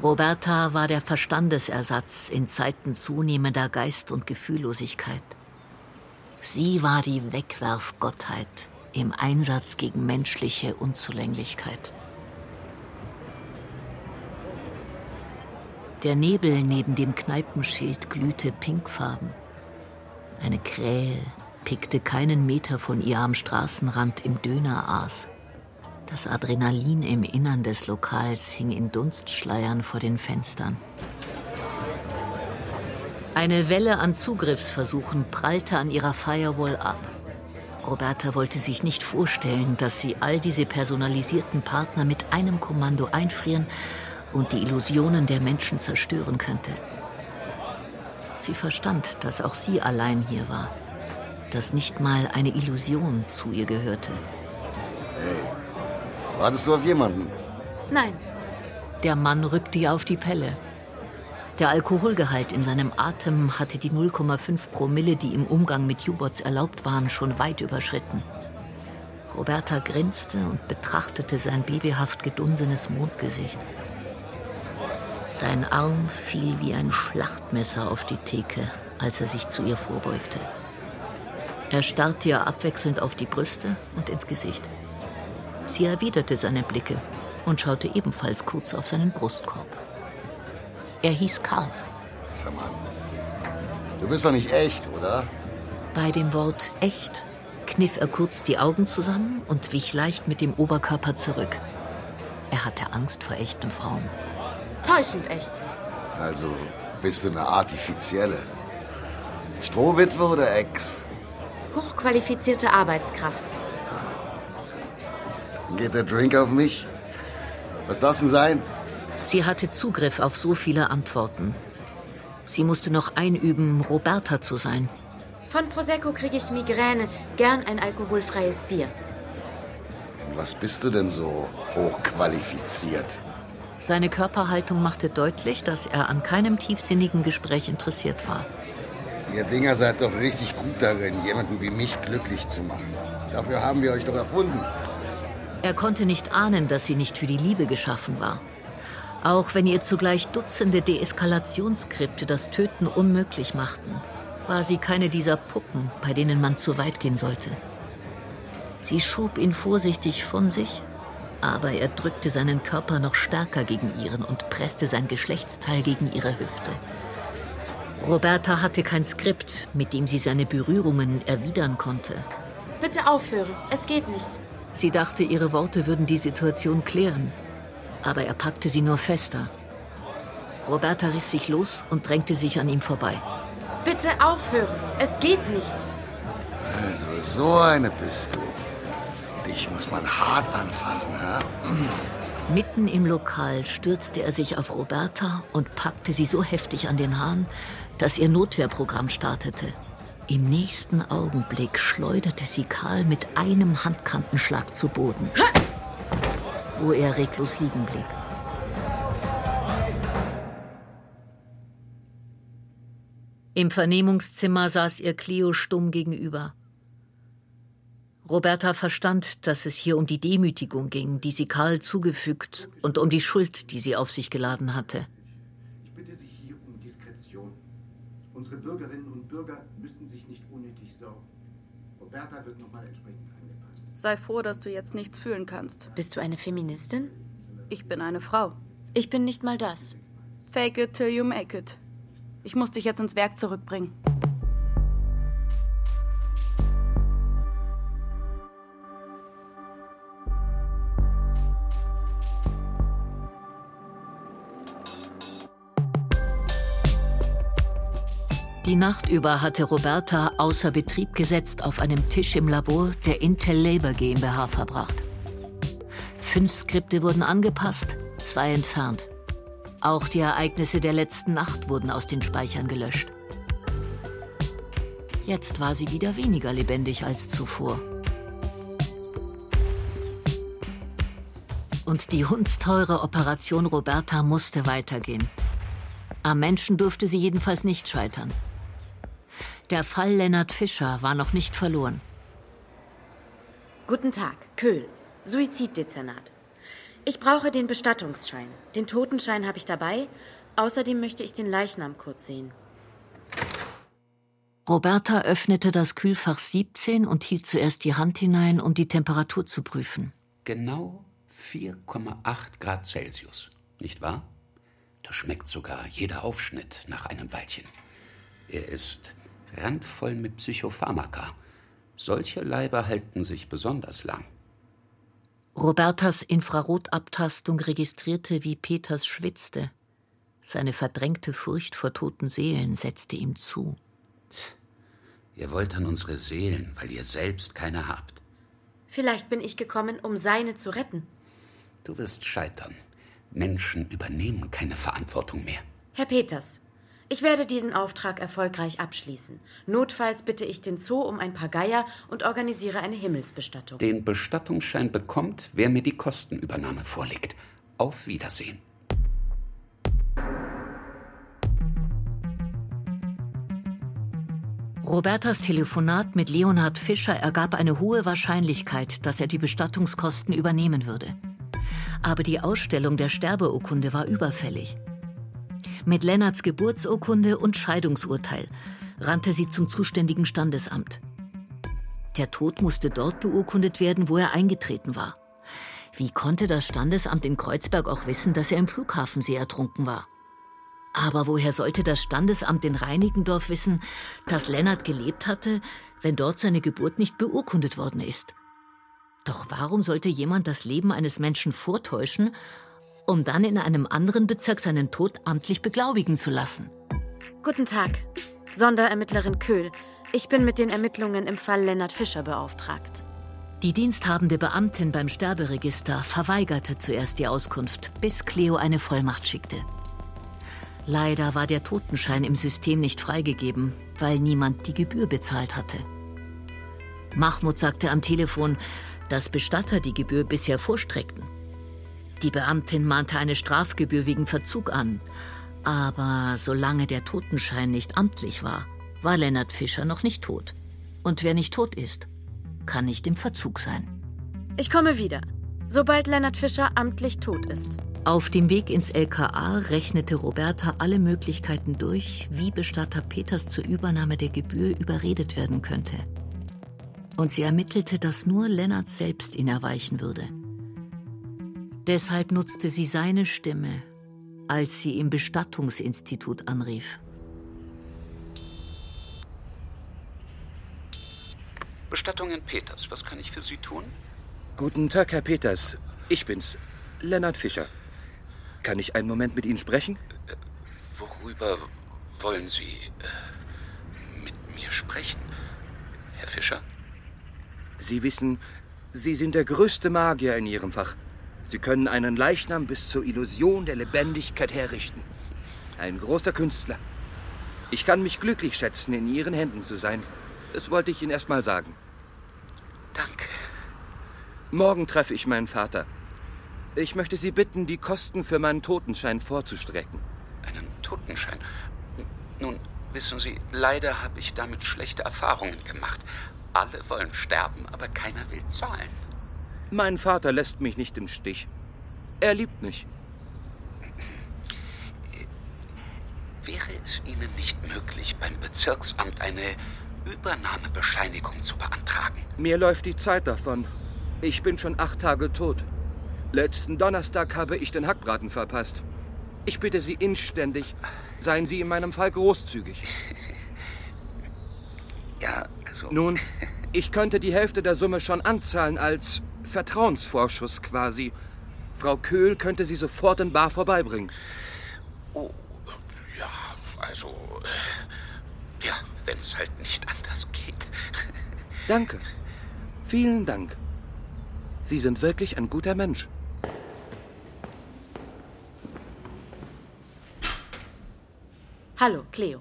[SPEAKER 3] Roberta war der Verstandesersatz in Zeiten zunehmender Geist- und Gefühllosigkeit. Sie war die Wegwerfgottheit im Einsatz gegen menschliche Unzulänglichkeit. Der Nebel neben dem Kneipenschild glühte pinkfarben. Eine Krähe pickte keinen Meter von ihr am Straßenrand im Döneraas. Das Adrenalin im Innern des Lokals hing in Dunstschleiern vor den Fenstern. Eine Welle an Zugriffsversuchen prallte an ihrer Firewall ab. Roberta wollte sich nicht vorstellen, dass sie all diese personalisierten Partner mit einem Kommando einfrieren und die Illusionen der Menschen zerstören könnte. Sie verstand, dass auch sie allein hier war, dass nicht mal eine Illusion zu ihr gehörte.
[SPEAKER 12] Hey, wartest du auf jemanden?
[SPEAKER 7] Nein.
[SPEAKER 3] Der Mann rückte ihr auf die Pelle. Der Alkoholgehalt in seinem Atem hatte die 0,5 Promille, die im Umgang mit U-Bots erlaubt waren, schon weit überschritten. Roberta grinste und betrachtete sein babyhaft gedunsenes Mondgesicht. Sein Arm fiel wie ein Schlachtmesser auf die Theke, als er sich zu ihr vorbeugte. Er starrte ihr abwechselnd auf die Brüste und ins Gesicht. Sie erwiderte seine Blicke und schaute ebenfalls kurz auf seinen Brustkorb. Er hieß Karl.
[SPEAKER 12] Sag mal, du bist doch nicht echt, oder?
[SPEAKER 3] Bei dem Wort echt kniff er kurz die Augen zusammen und wich leicht mit dem Oberkörper zurück. Er hatte Angst vor echten Frauen.
[SPEAKER 7] Täuschend echt.
[SPEAKER 12] Also bist du eine artifizielle. Strohwitwe oder Ex?
[SPEAKER 7] Hochqualifizierte Arbeitskraft.
[SPEAKER 12] Geht der Drink auf mich? Was darf's denn sein?
[SPEAKER 3] Sie hatte Zugriff auf so viele Antworten. Sie musste noch einüben, Roberta zu sein.
[SPEAKER 7] Von Prosecco kriege ich Migräne, gern ein alkoholfreies Bier.
[SPEAKER 12] Und was bist du denn so hochqualifiziert?
[SPEAKER 3] Seine Körperhaltung machte deutlich, dass er an keinem tiefsinnigen Gespräch interessiert war.
[SPEAKER 12] Ihr Dinger seid doch richtig gut darin, jemanden wie mich glücklich zu machen. Dafür haben wir euch doch erfunden.
[SPEAKER 3] Er konnte nicht ahnen, dass sie nicht für die Liebe geschaffen war. Auch wenn ihr zugleich Dutzende Deeskalationsskripte das Töten unmöglich machten, war sie keine dieser Puppen, bei denen man zu weit gehen sollte. Sie schob ihn vorsichtig von sich, aber er drückte seinen Körper noch stärker gegen ihren und presste sein Geschlechtsteil gegen ihre Hüfte. Roberta hatte kein Skript, mit dem sie seine Berührungen erwidern konnte.
[SPEAKER 7] Bitte aufhören, es geht nicht.
[SPEAKER 3] Sie dachte, ihre Worte würden die Situation klären, aber er packte sie nur fester. Roberta riss sich los und drängte sich an ihm vorbei.
[SPEAKER 7] Bitte aufhören, es geht nicht.
[SPEAKER 12] Also so eine bist du. Dich muss man hart anfassen, ha?
[SPEAKER 3] Mitten im Lokal stürzte er sich auf Roberta und packte sie so heftig an den Haaren, dass ihr Notwehrprogramm startete. Im nächsten Augenblick schleuderte sie Karl mit einem Handkantenschlag zu Boden, wo er reglos liegen blieb. Im Vernehmungszimmer saß ihr Cleo stumm gegenüber. Roberta verstand, dass es hier um die Demütigung ging, die sie Karl zugefügt, und um die Schuld, die sie auf sich geladen hatte.
[SPEAKER 6] Ich bitte Sie hier um Diskretion. Unsere Bürgerinnen und Bürger müssen sich nicht unnötig sorgen. Roberta wird nochmal entsprechend angepasst.
[SPEAKER 8] Sei froh, dass du jetzt nichts fühlen kannst.
[SPEAKER 7] Bist du eine Feministin?
[SPEAKER 8] Ich bin eine Frau.
[SPEAKER 7] Ich bin nicht mal das.
[SPEAKER 8] Fake it till you make it. Ich muss dich jetzt ins Werk zurückbringen.
[SPEAKER 3] Die Nacht über hatte Roberta außer Betrieb gesetzt auf einem Tisch im Labor der Intel Labor GmbH verbracht. Fünf Skripte wurden angepasst, zwei entfernt. Auch die Ereignisse der letzten Nacht wurden aus den Speichern gelöscht. Jetzt war sie wieder weniger lebendig als zuvor. Und die hundsteure Operation Roberta musste weitergehen. Am Menschen durfte sie jedenfalls nicht scheitern. Der Fall Lennart Fischer war noch nicht verloren.
[SPEAKER 7] Guten Tag, Köhl, Suiziddezernat. Ich brauche den Bestattungsschein. Den Totenschein habe ich dabei. Außerdem möchte ich den Leichnam kurz sehen.
[SPEAKER 3] Roberta öffnete das Kühlfach 17 und hielt zuerst die Hand hinein, um die Temperatur zu prüfen.
[SPEAKER 13] Genau 4,8 Grad Celsius, nicht wahr? Da schmeckt sogar jeder Aufschnitt nach einem Weilchen. Er ist randvoll mit Psychopharmaka. Solche Leiber halten sich besonders lang.
[SPEAKER 3] Robertas Infrarotabtastung registrierte, wie Peters schwitzte. Seine verdrängte Furcht vor toten Seelen setzte ihm zu.
[SPEAKER 13] Ihr wollt an unsere Seelen, weil ihr selbst keine habt.
[SPEAKER 7] Vielleicht bin ich gekommen, um seine zu retten.
[SPEAKER 13] Du wirst scheitern. Menschen übernehmen keine Verantwortung mehr.
[SPEAKER 7] Herr Peters, ich werde diesen Auftrag erfolgreich abschließen. Notfalls bitte ich den Zoo um ein paar Geier und organisiere eine Himmelsbestattung.
[SPEAKER 13] Den Bestattungsschein bekommt, wer mir die Kostenübernahme vorlegt. Auf Wiedersehen.
[SPEAKER 3] Robertas Telefonat mit Leonhard Fischer ergab eine hohe Wahrscheinlichkeit, dass er die Bestattungskosten übernehmen würde. Aber die Ausstellung der Sterbeurkunde war überfällig. Mit Lennarts Geburtsurkunde und Scheidungsurteil rannte sie zum zuständigen Standesamt. Der Tod musste dort beurkundet werden, wo er eingetreten war. Wie konnte das Standesamt in Kreuzberg auch wissen, dass er im Flughafensee ertrunken war? Aber woher sollte das Standesamt in Reinickendorf wissen, dass Lennart gelebt hatte, wenn dort seine Geburt nicht beurkundet worden ist? Doch warum sollte jemand das Leben eines Menschen vortäuschen um dann in einem anderen Bezirk seinen Tod amtlich beglaubigen zu lassen.
[SPEAKER 7] Guten Tag, Sonderermittlerin Köhl. Ich bin mit den Ermittlungen im Fall Lennart Fischer beauftragt.
[SPEAKER 3] Die diensthabende Beamtin beim Sterberegister verweigerte zuerst die Auskunft, bis Cleo eine Vollmacht schickte. Leider war der Totenschein im System nicht freigegeben, weil niemand die Gebühr bezahlt hatte. Mahmoud sagte am Telefon, dass Bestatter die Gebühr bisher vorstreckten. Die Beamtin mahnte eine Strafgebühr wegen Verzug an. Aber solange der Totenschein nicht amtlich war, war Lennart Fischer noch nicht tot. Und wer nicht tot ist, kann nicht im Verzug sein.
[SPEAKER 7] Ich komme wieder, sobald Lennart Fischer amtlich tot ist.
[SPEAKER 3] Auf dem Weg ins LKA rechnete Roberta alle Möglichkeiten durch, wie Bestatter Peters zur Übernahme der Gebühr überredet werden könnte. Und sie ermittelte, dass nur Lennart selbst ihn erweichen würde. Deshalb nutzte sie seine Stimme, als sie im Bestattungsinstitut anrief.
[SPEAKER 13] Bestattung in Peters, was kann ich für Sie tun?
[SPEAKER 2] Guten Tag, Herr Peters. Ich bin's, Lennart Fischer. Kann ich einen Moment mit Ihnen sprechen?
[SPEAKER 13] Äh, worüber wollen Sie äh, mit mir sprechen, Herr Fischer?
[SPEAKER 2] Sie wissen, Sie sind der größte Magier in Ihrem Fach. Sie können einen Leichnam bis zur Illusion der Lebendigkeit herrichten. Ein großer Künstler. Ich kann mich glücklich schätzen, in Ihren Händen zu sein. Das wollte ich Ihnen erst mal sagen.
[SPEAKER 13] Danke.
[SPEAKER 2] Morgen treffe ich meinen Vater. Ich möchte Sie bitten, die Kosten für meinen Totenschein vorzustrecken.
[SPEAKER 13] Einen Totenschein? Nun, wissen Sie, leider habe ich damit schlechte Erfahrungen gemacht. Alle wollen sterben, aber keiner will zahlen.
[SPEAKER 2] Mein Vater lässt mich nicht im Stich. Er liebt mich.
[SPEAKER 13] Wäre es Ihnen nicht möglich, beim Bezirksamt eine Übernahmebescheinigung zu beantragen?
[SPEAKER 2] Mir läuft die Zeit davon. Ich bin schon acht Tage tot. Letzten Donnerstag habe ich den Hackbraten verpasst.
[SPEAKER 5] Ich bitte Sie inständig, seien Sie in meinem Fall großzügig.
[SPEAKER 13] Ja, also.
[SPEAKER 5] Nun, ich könnte die Hälfte der Summe schon anzahlen als Vertrauensvorschuss quasi. Frau Köhl könnte sie sofort in Bar vorbeibringen.
[SPEAKER 13] Oh, ja, also. äh, Ja, wenn es halt nicht anders geht.
[SPEAKER 5] Danke. Vielen Dank. Sie sind wirklich ein guter Mensch.
[SPEAKER 7] Hallo, Cleo.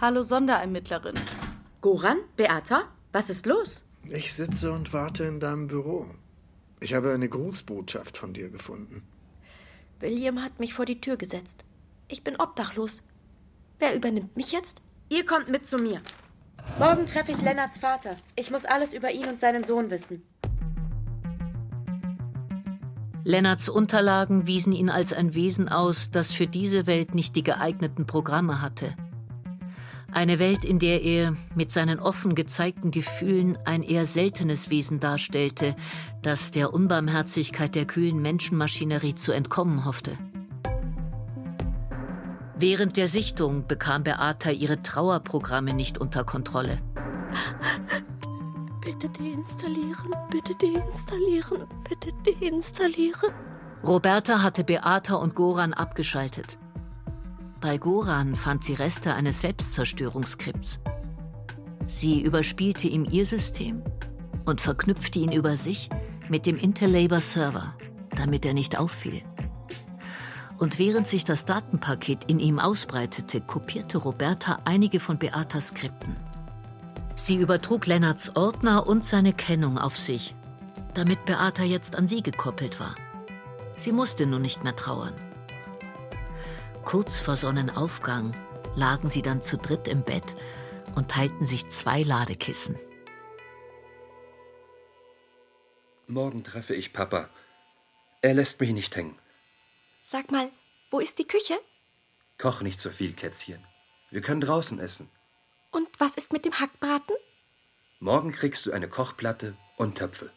[SPEAKER 8] Hallo, Sonderermittlerin.
[SPEAKER 7] Goran? Beata? Was ist los?
[SPEAKER 9] Ich sitze und warte in deinem Büro. Ich habe eine Grußbotschaft von dir gefunden.
[SPEAKER 4] William hat mich vor die Tür gesetzt. Ich bin obdachlos. Wer übernimmt mich jetzt?
[SPEAKER 7] Ihr kommt mit zu mir. Morgen treffe ich Lennarts Vater. Ich muss alles über ihn und seinen Sohn wissen.
[SPEAKER 3] Lennarts Unterlagen wiesen ihn als ein Wesen aus, das für diese Welt nicht die geeigneten Programme hatte. Eine Welt, in der er mit seinen offen gezeigten Gefühlen ein eher seltenes Wesen darstellte, das der Unbarmherzigkeit der kühlen Menschenmaschinerie zu entkommen hoffte. Während der Sichtung bekam Beata ihre Trauerprogramme nicht unter Kontrolle.
[SPEAKER 4] Bitte deinstallieren, bitte deinstallieren, bitte deinstallieren.
[SPEAKER 3] Roberta hatte Beata und Goran abgeschaltet. Bei Goran fand sie Reste eines Selbstzerstörungsskripts. Sie überspielte ihm ihr System und verknüpfte ihn über sich mit dem Interlabor Server, damit er nicht auffiel. Und während sich das Datenpaket in ihm ausbreitete, kopierte Roberta einige von Beatas Skripten. Sie übertrug Lennarts Ordner und seine Kennung auf sich, damit Beata jetzt an sie gekoppelt war. Sie musste nun nicht mehr trauern. Kurz vor Sonnenaufgang lagen sie dann zu dritt im Bett und teilten sich zwei Ladekissen.
[SPEAKER 5] Morgen treffe ich Papa. Er lässt mich nicht hängen.
[SPEAKER 4] Sag mal, wo ist die Küche?
[SPEAKER 5] Koch nicht so viel, Kätzchen. Wir können draußen essen.
[SPEAKER 4] Und was ist mit dem Hackbraten?
[SPEAKER 5] Morgen kriegst du eine Kochplatte und Töpfe.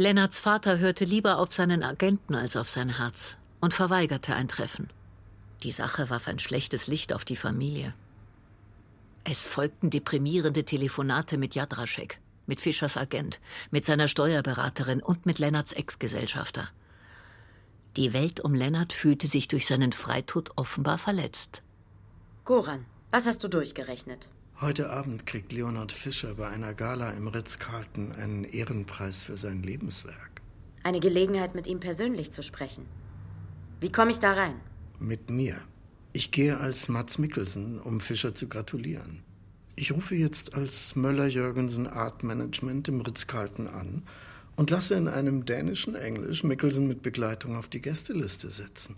[SPEAKER 3] Lennarts Vater hörte lieber auf seinen Agenten als auf sein Herz und verweigerte ein Treffen. Die Sache warf ein schlechtes Licht auf die Familie. Es folgten deprimierende Telefonate mit Jadraschek, mit Fischers Agent, mit seiner Steuerberaterin und mit Lennarts Ex-Gesellschafter. Die Welt um Lennart fühlte sich durch seinen Freitod offenbar verletzt.
[SPEAKER 7] Goran, was hast du durchgerechnet?
[SPEAKER 9] Heute Abend kriegt Leonard Fischer bei einer Gala im Ritz-Carlton einen Ehrenpreis für sein Lebenswerk.
[SPEAKER 7] Eine Gelegenheit, mit ihm persönlich zu sprechen. Wie komme ich da rein?
[SPEAKER 9] Mit mir. Ich gehe als Mats Mikkelsen, um Fischer zu gratulieren. Ich rufe jetzt als Möller-Jürgensen Art Management im Ritz-Carlton an und lasse in einem dänischen Englisch Mikkelsen mit Begleitung auf die Gästeliste setzen.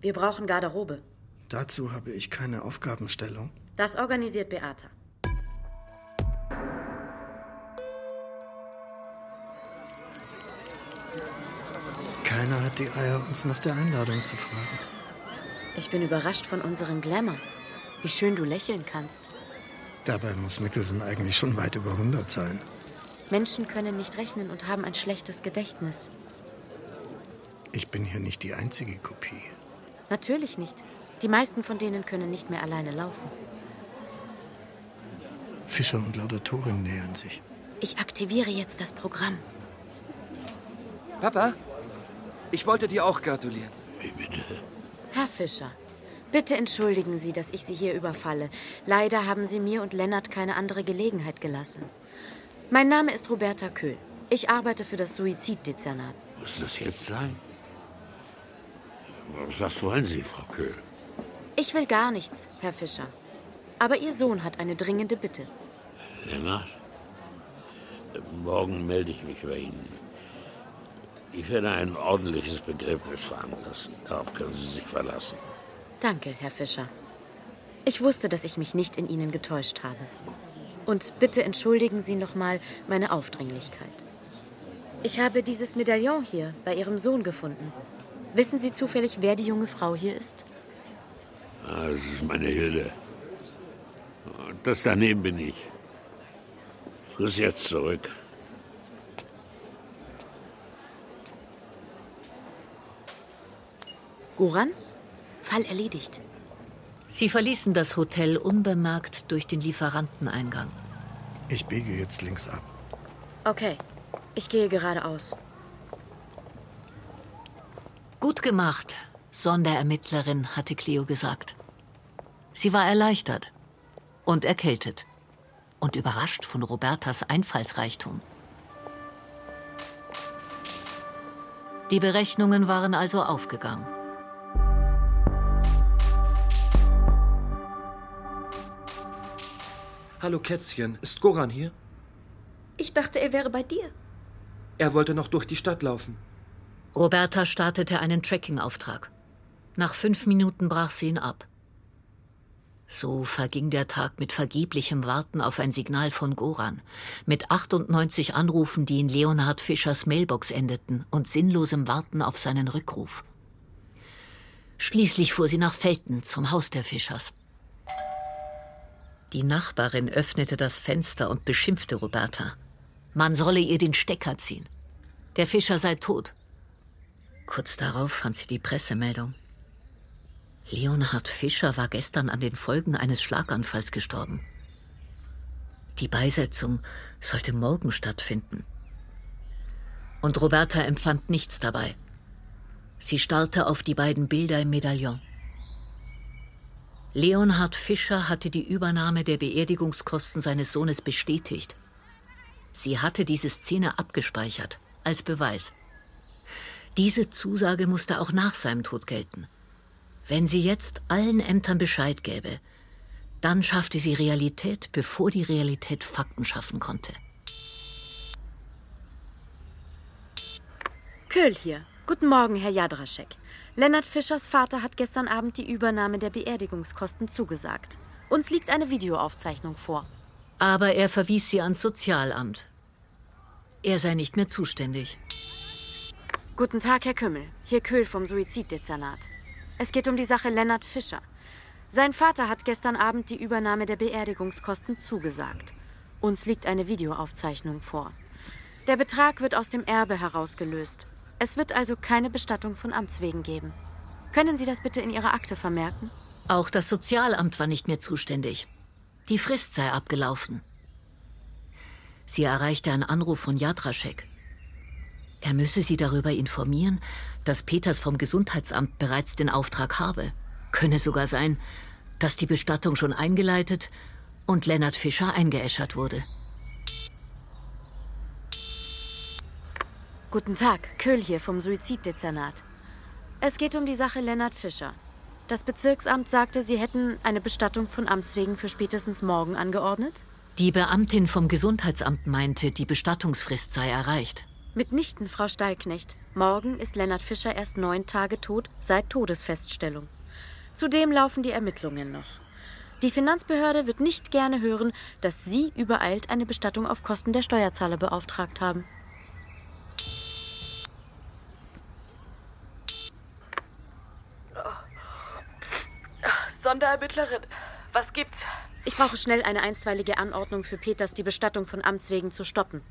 [SPEAKER 7] Wir brauchen Garderobe.
[SPEAKER 9] Dazu habe ich keine Aufgabenstellung.
[SPEAKER 7] Das organisiert Beata.
[SPEAKER 9] Keiner hat die Eier, uns nach der Einladung zu fragen.
[SPEAKER 7] Ich bin überrascht von unserem Glamour. Wie schön du lächeln kannst.
[SPEAKER 9] Dabei muss Mikkelsen eigentlich schon weit über 100 sein.
[SPEAKER 7] Menschen können nicht rechnen und haben ein schlechtes Gedächtnis.
[SPEAKER 9] Ich bin hier nicht die einzige Kopie.
[SPEAKER 7] Natürlich nicht. Die meisten von denen können nicht mehr alleine laufen.
[SPEAKER 9] Fischer und Laudatorin nähern sich.
[SPEAKER 7] Ich aktiviere jetzt das Programm.
[SPEAKER 5] Papa, ich wollte dir auch gratulieren.
[SPEAKER 11] Wie bitte?
[SPEAKER 7] Herr Fischer, bitte entschuldigen Sie, dass ich Sie hier überfalle. Leider haben Sie mir und Lennart keine andere Gelegenheit gelassen. Mein Name ist Roberta Köhl. Ich arbeite für das Suiziddezernat.
[SPEAKER 11] Muss das jetzt sein? Was wollen Sie, Frau Köhl?
[SPEAKER 7] Ich will gar nichts, Herr Fischer. Aber Ihr Sohn hat eine dringende Bitte.
[SPEAKER 11] Lennart? Morgen melde ich mich bei Ihnen. Ich werde ein ordentliches Begräbnis veranlassen. Darauf können Sie sich verlassen.
[SPEAKER 7] Danke, Herr Fischer. Ich wusste, dass ich mich nicht in Ihnen getäuscht habe. Und bitte entschuldigen Sie nochmal meine Aufdringlichkeit. Ich habe dieses Medaillon hier bei Ihrem Sohn gefunden. Wissen Sie zufällig, wer die junge Frau hier ist?
[SPEAKER 11] Ah, Das ist meine Hilde. Das daneben bin ich. Muss jetzt zurück.
[SPEAKER 7] Goran? Fall erledigt.
[SPEAKER 3] Sie verließen das Hotel unbemerkt durch den Lieferanteneingang.
[SPEAKER 9] Ich biege jetzt links ab.
[SPEAKER 7] Okay, ich gehe geradeaus.
[SPEAKER 3] Gut gemacht, Sonderermittlerin, hatte Cleo gesagt. Sie war erleichtert und erkältet und überrascht von Robertas Einfallsreichtum. Die Berechnungen waren also aufgegangen.
[SPEAKER 5] Hallo Kätzchen, ist Goran hier?
[SPEAKER 4] Ich dachte, er wäre bei dir.
[SPEAKER 5] Er wollte noch durch die Stadt laufen.
[SPEAKER 3] Roberta startete einen Tracking-Auftrag. Nach fünf Minuten brach sie ihn ab. So verging der Tag mit vergeblichem Warten auf ein Signal von Goran, mit 98 Anrufen, die in Leonhard Fischers Mailbox endeten, und sinnlosem Warten auf seinen Rückruf. Schließlich fuhr sie nach Felten zum Haus der Fischers. Die Nachbarin öffnete das Fenster und beschimpfte Roberta. Man solle ihr den Stecker ziehen. Der Fischer sei tot. Kurz darauf fand sie die Pressemeldung. Leonhard Fischer war gestern an den Folgen eines Schlaganfalls gestorben. Die Beisetzung sollte morgen stattfinden. Und Roberta empfand nichts dabei. Sie starrte auf die beiden Bilder im Medaillon. Leonhard Fischer hatte die Übernahme der Beerdigungskosten seines Sohnes bestätigt. Sie hatte diese Szene abgespeichert, als Beweis. Diese Zusage musste auch nach seinem Tod gelten. Wenn sie jetzt allen Ämtern Bescheid gäbe, dann schaffte sie Realität, bevor die Realität Fakten schaffen konnte.
[SPEAKER 7] Köhl hier. Guten Morgen, Herr Jadraschek. Lennart Fischers Vater hat gestern Abend die Übernahme der Beerdigungskosten zugesagt. Uns liegt eine Videoaufzeichnung vor.
[SPEAKER 3] Aber er verwies sie ans Sozialamt. Er sei nicht mehr zuständig.
[SPEAKER 7] Guten Tag, Herr Kümmel. Hier Köhl vom Suiziddezernat. Es geht um die Sache Lennart Fischer. Sein Vater hat gestern Abend die Übernahme der Beerdigungskosten zugesagt. Uns liegt eine Videoaufzeichnung vor. Der Betrag wird aus dem Erbe herausgelöst. Es wird also keine Bestattung von Amts wegen geben. Können Sie das bitte in Ihrer Akte vermerken?
[SPEAKER 3] Auch das Sozialamt war nicht mehr zuständig. Die Frist sei abgelaufen. Sie erreichte einen Anruf von Jadraschek. Er müsse sie darüber informieren, dass Peters vom Gesundheitsamt bereits den Auftrag habe. Könne sogar sein, dass die Bestattung schon eingeleitet und Lennart Fischer eingeäschert wurde.
[SPEAKER 7] Guten Tag, Köhl hier vom Suiziddezernat. Es geht um die Sache Lennart Fischer. Das Bezirksamt sagte, Sie hätten eine Bestattung von Amts wegen für spätestens morgen angeordnet?
[SPEAKER 3] Die Beamtin vom Gesundheitsamt meinte, die Bestattungsfrist sei erreicht.
[SPEAKER 7] Mitnichten, Frau Stallknecht. Morgen ist Lennart Fischer erst neun Tage tot seit Todesfeststellung. Zudem laufen die Ermittlungen noch. Die Finanzbehörde wird nicht gerne hören, dass Sie übereilt eine Bestattung auf Kosten der Steuerzahler beauftragt haben.
[SPEAKER 8] Sonderermittlerin, was gibt's?
[SPEAKER 7] Ich brauche schnell eine einstweilige Anordnung für Peters, die Bestattung von Amts wegen zu stoppen.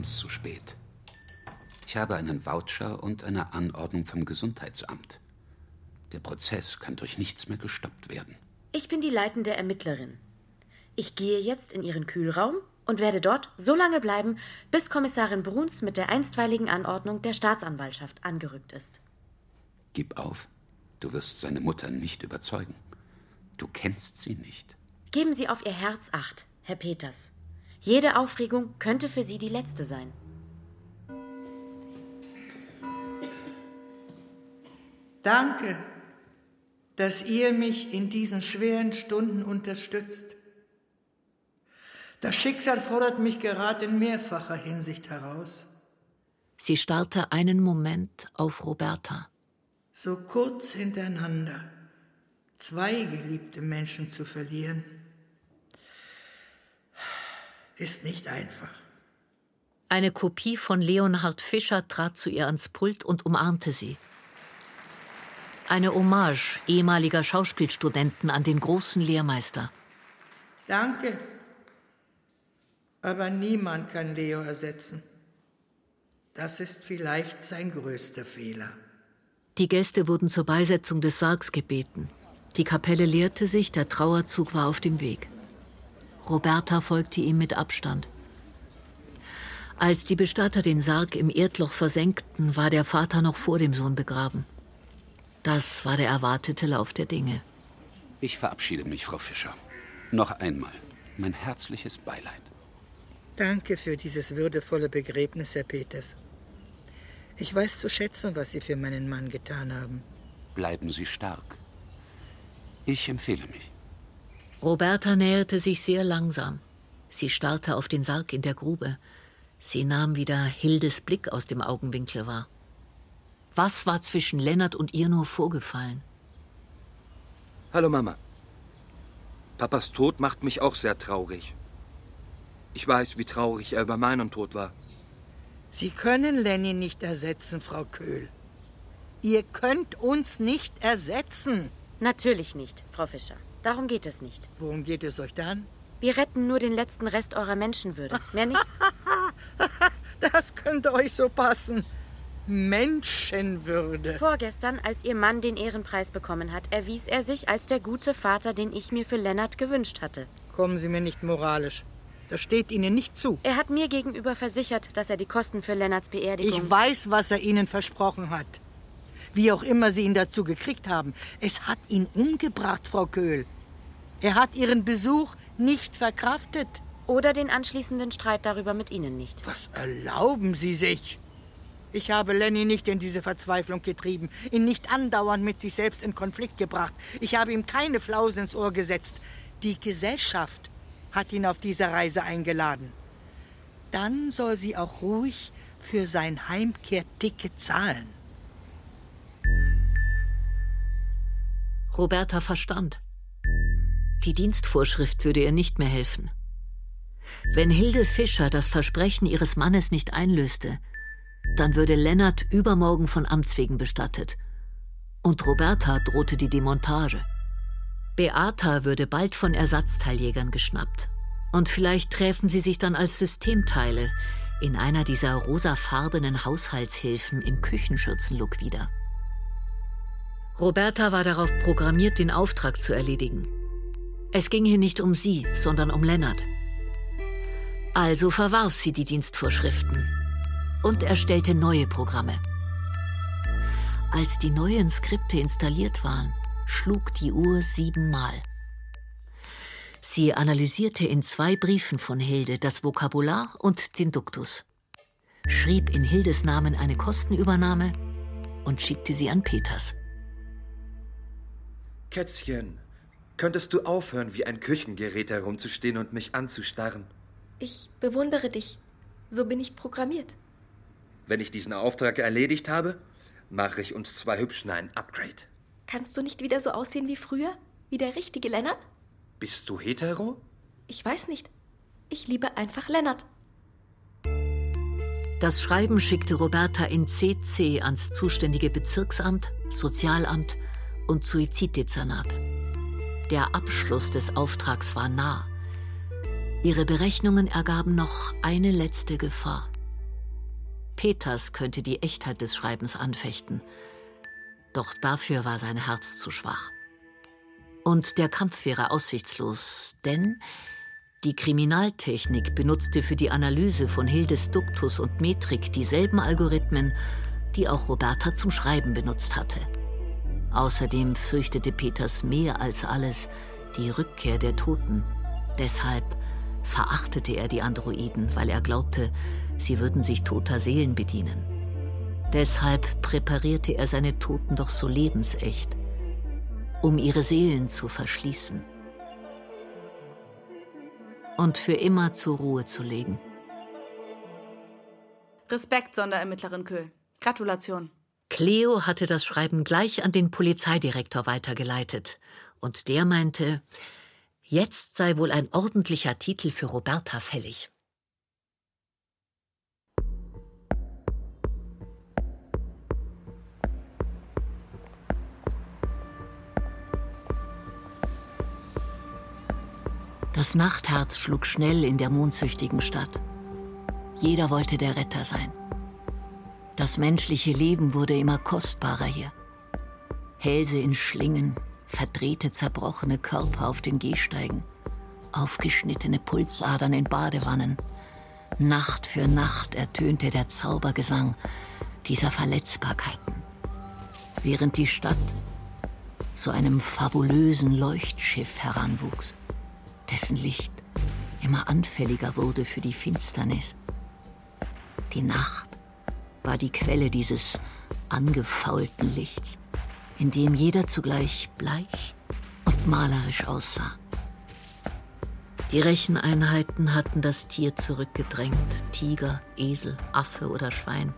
[SPEAKER 13] Kommst zu spät. Ich habe einen Voucher und eine Anordnung vom Gesundheitsamt. Der Prozess kann durch nichts mehr gestoppt werden.
[SPEAKER 7] Ich bin die leitende Ermittlerin. Ich gehe jetzt in Ihren Kühlraum und werde dort so lange bleiben, bis Kommissarin Bruns mit der einstweiligen Anordnung der Staatsanwaltschaft angerückt ist.
[SPEAKER 13] Gib auf. Du wirst seine Mutter nicht überzeugen. Du kennst sie nicht.
[SPEAKER 7] Geben Sie auf Ihr Herz acht, Herr Peters. Jede Aufregung könnte für Sie die letzte sein.
[SPEAKER 14] Danke, dass ihr mich in diesen schweren Stunden unterstützt. Das Schicksal fordert mich gerade in mehrfacher Hinsicht heraus.
[SPEAKER 3] Sie starrte einen Moment auf Roberta.
[SPEAKER 14] So kurz hintereinander zwei geliebte Menschen zu verlieren, ist nicht einfach.
[SPEAKER 3] Eine Kopie von Leonhard Fischer trat zu ihr ans Pult und umarmte sie. Eine Hommage ehemaliger Schauspielstudenten an den großen Lehrmeister.
[SPEAKER 14] Danke. Aber niemand kann Leo ersetzen. Das ist vielleicht sein größter Fehler.
[SPEAKER 3] Die Gäste wurden zur Beisetzung des Sargs gebeten. Die Kapelle leerte sich, der Trauerzug war auf dem Weg. Roberta folgte ihm mit Abstand. Als die Bestatter den Sarg im Erdloch versenkten, war der Vater noch vor dem Sohn begraben. Das war der erwartete Lauf der Dinge.
[SPEAKER 13] Ich verabschiede mich, Frau Fischer. Noch einmal mein herzliches Beileid.
[SPEAKER 14] Danke für dieses würdevolle Begräbnis, Herr Peters. Ich weiß zu schätzen, was Sie für meinen Mann getan haben.
[SPEAKER 13] Bleiben Sie stark. Ich empfehle mich.
[SPEAKER 3] Roberta näherte sich sehr langsam. Sie starrte auf den Sarg in der Grube. Sie nahm wieder Hildes Blick aus dem Augenwinkel wahr. Was war zwischen Lennart und ihr nur vorgefallen?
[SPEAKER 5] Hallo Mama. Papas Tod macht mich auch sehr traurig. Ich weiß, wie traurig er über meinen Tod war.
[SPEAKER 14] Sie können Lenny nicht ersetzen, Frau Köhl. Ihr könnt uns nicht ersetzen.
[SPEAKER 7] Natürlich nicht, Frau Fischer. Darum geht es nicht.
[SPEAKER 14] Worum geht es euch dann?
[SPEAKER 7] Wir retten nur den letzten Rest eurer Menschenwürde. Mehr nicht?
[SPEAKER 14] das könnte euch so passen. Menschenwürde.
[SPEAKER 7] Vorgestern, als Ihr Mann den Ehrenpreis bekommen hat, erwies er sich als der gute Vater, den ich mir für Lennart gewünscht hatte.
[SPEAKER 14] Kommen Sie mir nicht moralisch. Das steht Ihnen nicht zu.
[SPEAKER 7] Er hat mir gegenüber versichert, dass er die Kosten für Lennarts Beerdigung.
[SPEAKER 14] Ich weiß, was er Ihnen versprochen hat. Wie auch immer Sie ihn dazu gekriegt haben. Es hat ihn umgebracht, Frau Köhl. Er hat Ihren Besuch nicht verkraftet.
[SPEAKER 7] Oder den anschließenden Streit darüber mit Ihnen nicht.
[SPEAKER 14] Was erlauben Sie sich? Ich habe Lenny nicht in diese Verzweiflung getrieben, ihn nicht andauernd mit sich selbst in Konflikt gebracht. Ich habe ihm keine Flause ins Ohr gesetzt. Die Gesellschaft hat ihn auf diese Reise eingeladen. Dann soll sie auch ruhig für sein Heimkehrticket zahlen.
[SPEAKER 3] Roberta verstand. Die Dienstvorschrift würde ihr nicht mehr helfen. Wenn Hilde Fischer das Versprechen ihres Mannes nicht einlöste, dann würde Lennart übermorgen von Amts wegen bestattet. Und Roberta drohte die Demontage. Beata würde bald von Ersatzteiljägern geschnappt. Und vielleicht träfen sie sich dann als Systemteile in einer dieser rosafarbenen Haushaltshilfen im Küchenschürzenlook wieder. Roberta war darauf programmiert, den Auftrag zu erledigen. Es ging hier nicht um sie, sondern um Lennart. Also verwarf sie die Dienstvorschriften und erstellte neue Programme. Als die neuen Skripte installiert waren, schlug die Uhr siebenmal. Sie analysierte in zwei Briefen von Hilde das Vokabular und den Duktus, schrieb in Hildes Namen eine Kostenübernahme und schickte sie an Peters.
[SPEAKER 5] Kätzchen, könntest du aufhören, wie ein Küchengerät herumzustehen und mich anzustarren?
[SPEAKER 4] Ich bewundere dich. So bin ich programmiert.
[SPEAKER 5] Wenn ich diesen Auftrag erledigt habe, mache ich uns zwei Hübschen ein Upgrade.
[SPEAKER 4] Kannst du nicht wieder so aussehen wie früher? Wie der richtige Lennart?
[SPEAKER 5] Bist du hetero?
[SPEAKER 4] Ich weiß nicht. Ich liebe einfach Lennart.
[SPEAKER 3] Das Schreiben schickte Roberta in CC ans zuständige Bezirksamt, Sozialamt und Suiziddezernat. Der Abschluss des Auftrags war nah. Ihre Berechnungen ergaben noch eine letzte Gefahr. Peters könnte die Echtheit des Schreibens anfechten. Doch dafür war sein Herz zu schwach. Und der Kampf wäre aussichtslos, denn die Kriminaltechnik benutzte für die Analyse von Hildes Duktus und Metrik dieselben Algorithmen, die auch Roberta zum Schreiben benutzt hatte. Außerdem fürchtete Peters mehr als alles die Rückkehr der Toten. Deshalb verachtete er die Androiden, weil er glaubte, sie würden sich toter Seelen bedienen. Deshalb präparierte er seine Toten doch so lebensecht, um ihre Seelen zu verschließen und für immer zur Ruhe zu legen.
[SPEAKER 8] Respekt, Sonderermittlerin Köhl. Gratulation.
[SPEAKER 3] Cleo hatte das Schreiben gleich an den Polizeidirektor weitergeleitet, und der meinte, Jetzt sei wohl ein ordentlicher Titel für Roberta fällig. Das Nachtherz schlug schnell in der mondsüchtigen Stadt. Jeder wollte der Retter sein. Das menschliche Leben wurde immer kostbarer hier. Hälse in Schlingen, verdrehte, zerbrochene Körper auf den Gehsteigen, aufgeschnittene Pulsadern in Badewannen. Nacht für Nacht ertönte der Zaubergesang dieser Verletzbarkeiten, während die Stadt zu einem fabulösen Leuchtschiff heranwuchs, dessen Licht immer anfälliger wurde für die Finsternis. Die Nacht war die Quelle dieses angefaulten Lichts, in dem jeder zugleich bleich und malerisch aussah. Die Recheneinheiten hatten das Tier zurückgedrängt. Tiger, Esel, Affe oder Schwein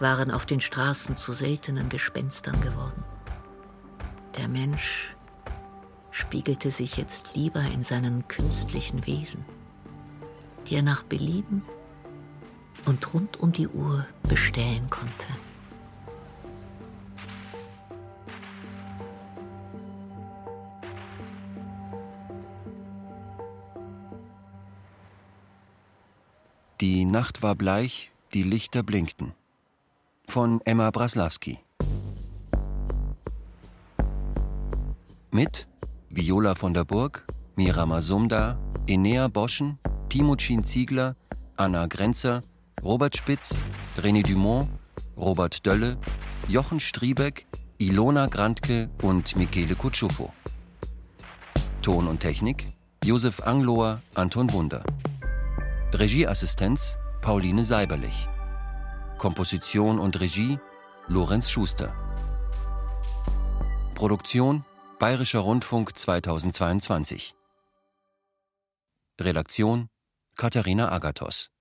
[SPEAKER 3] waren auf den Straßen zu seltenen Gespenstern geworden. Der Mensch spiegelte sich jetzt lieber in seinen künstlichen Wesen, die er nach Belieben und rund um die Uhr bestellen konnte.
[SPEAKER 2] Die Nacht war bleich, die Lichter blinkten. Von Emma Braslawski. Mit Viola von der Burg, Mirama Sumda, Enea Boschen, Timucin Ziegler, Anna Grenzer, Robert Spitz, René Dumont, Robert Dölle, Jochen Striebeck, Ilona Grantke und Michele Kutschufo. Ton und Technik Josef Anglohr, Anton Wunder. Regieassistenz Pauline Seiberlich. Komposition und Regie Lorenz Schuster. Produktion Bayerischer Rundfunk 2022. Redaktion Katharina Agathos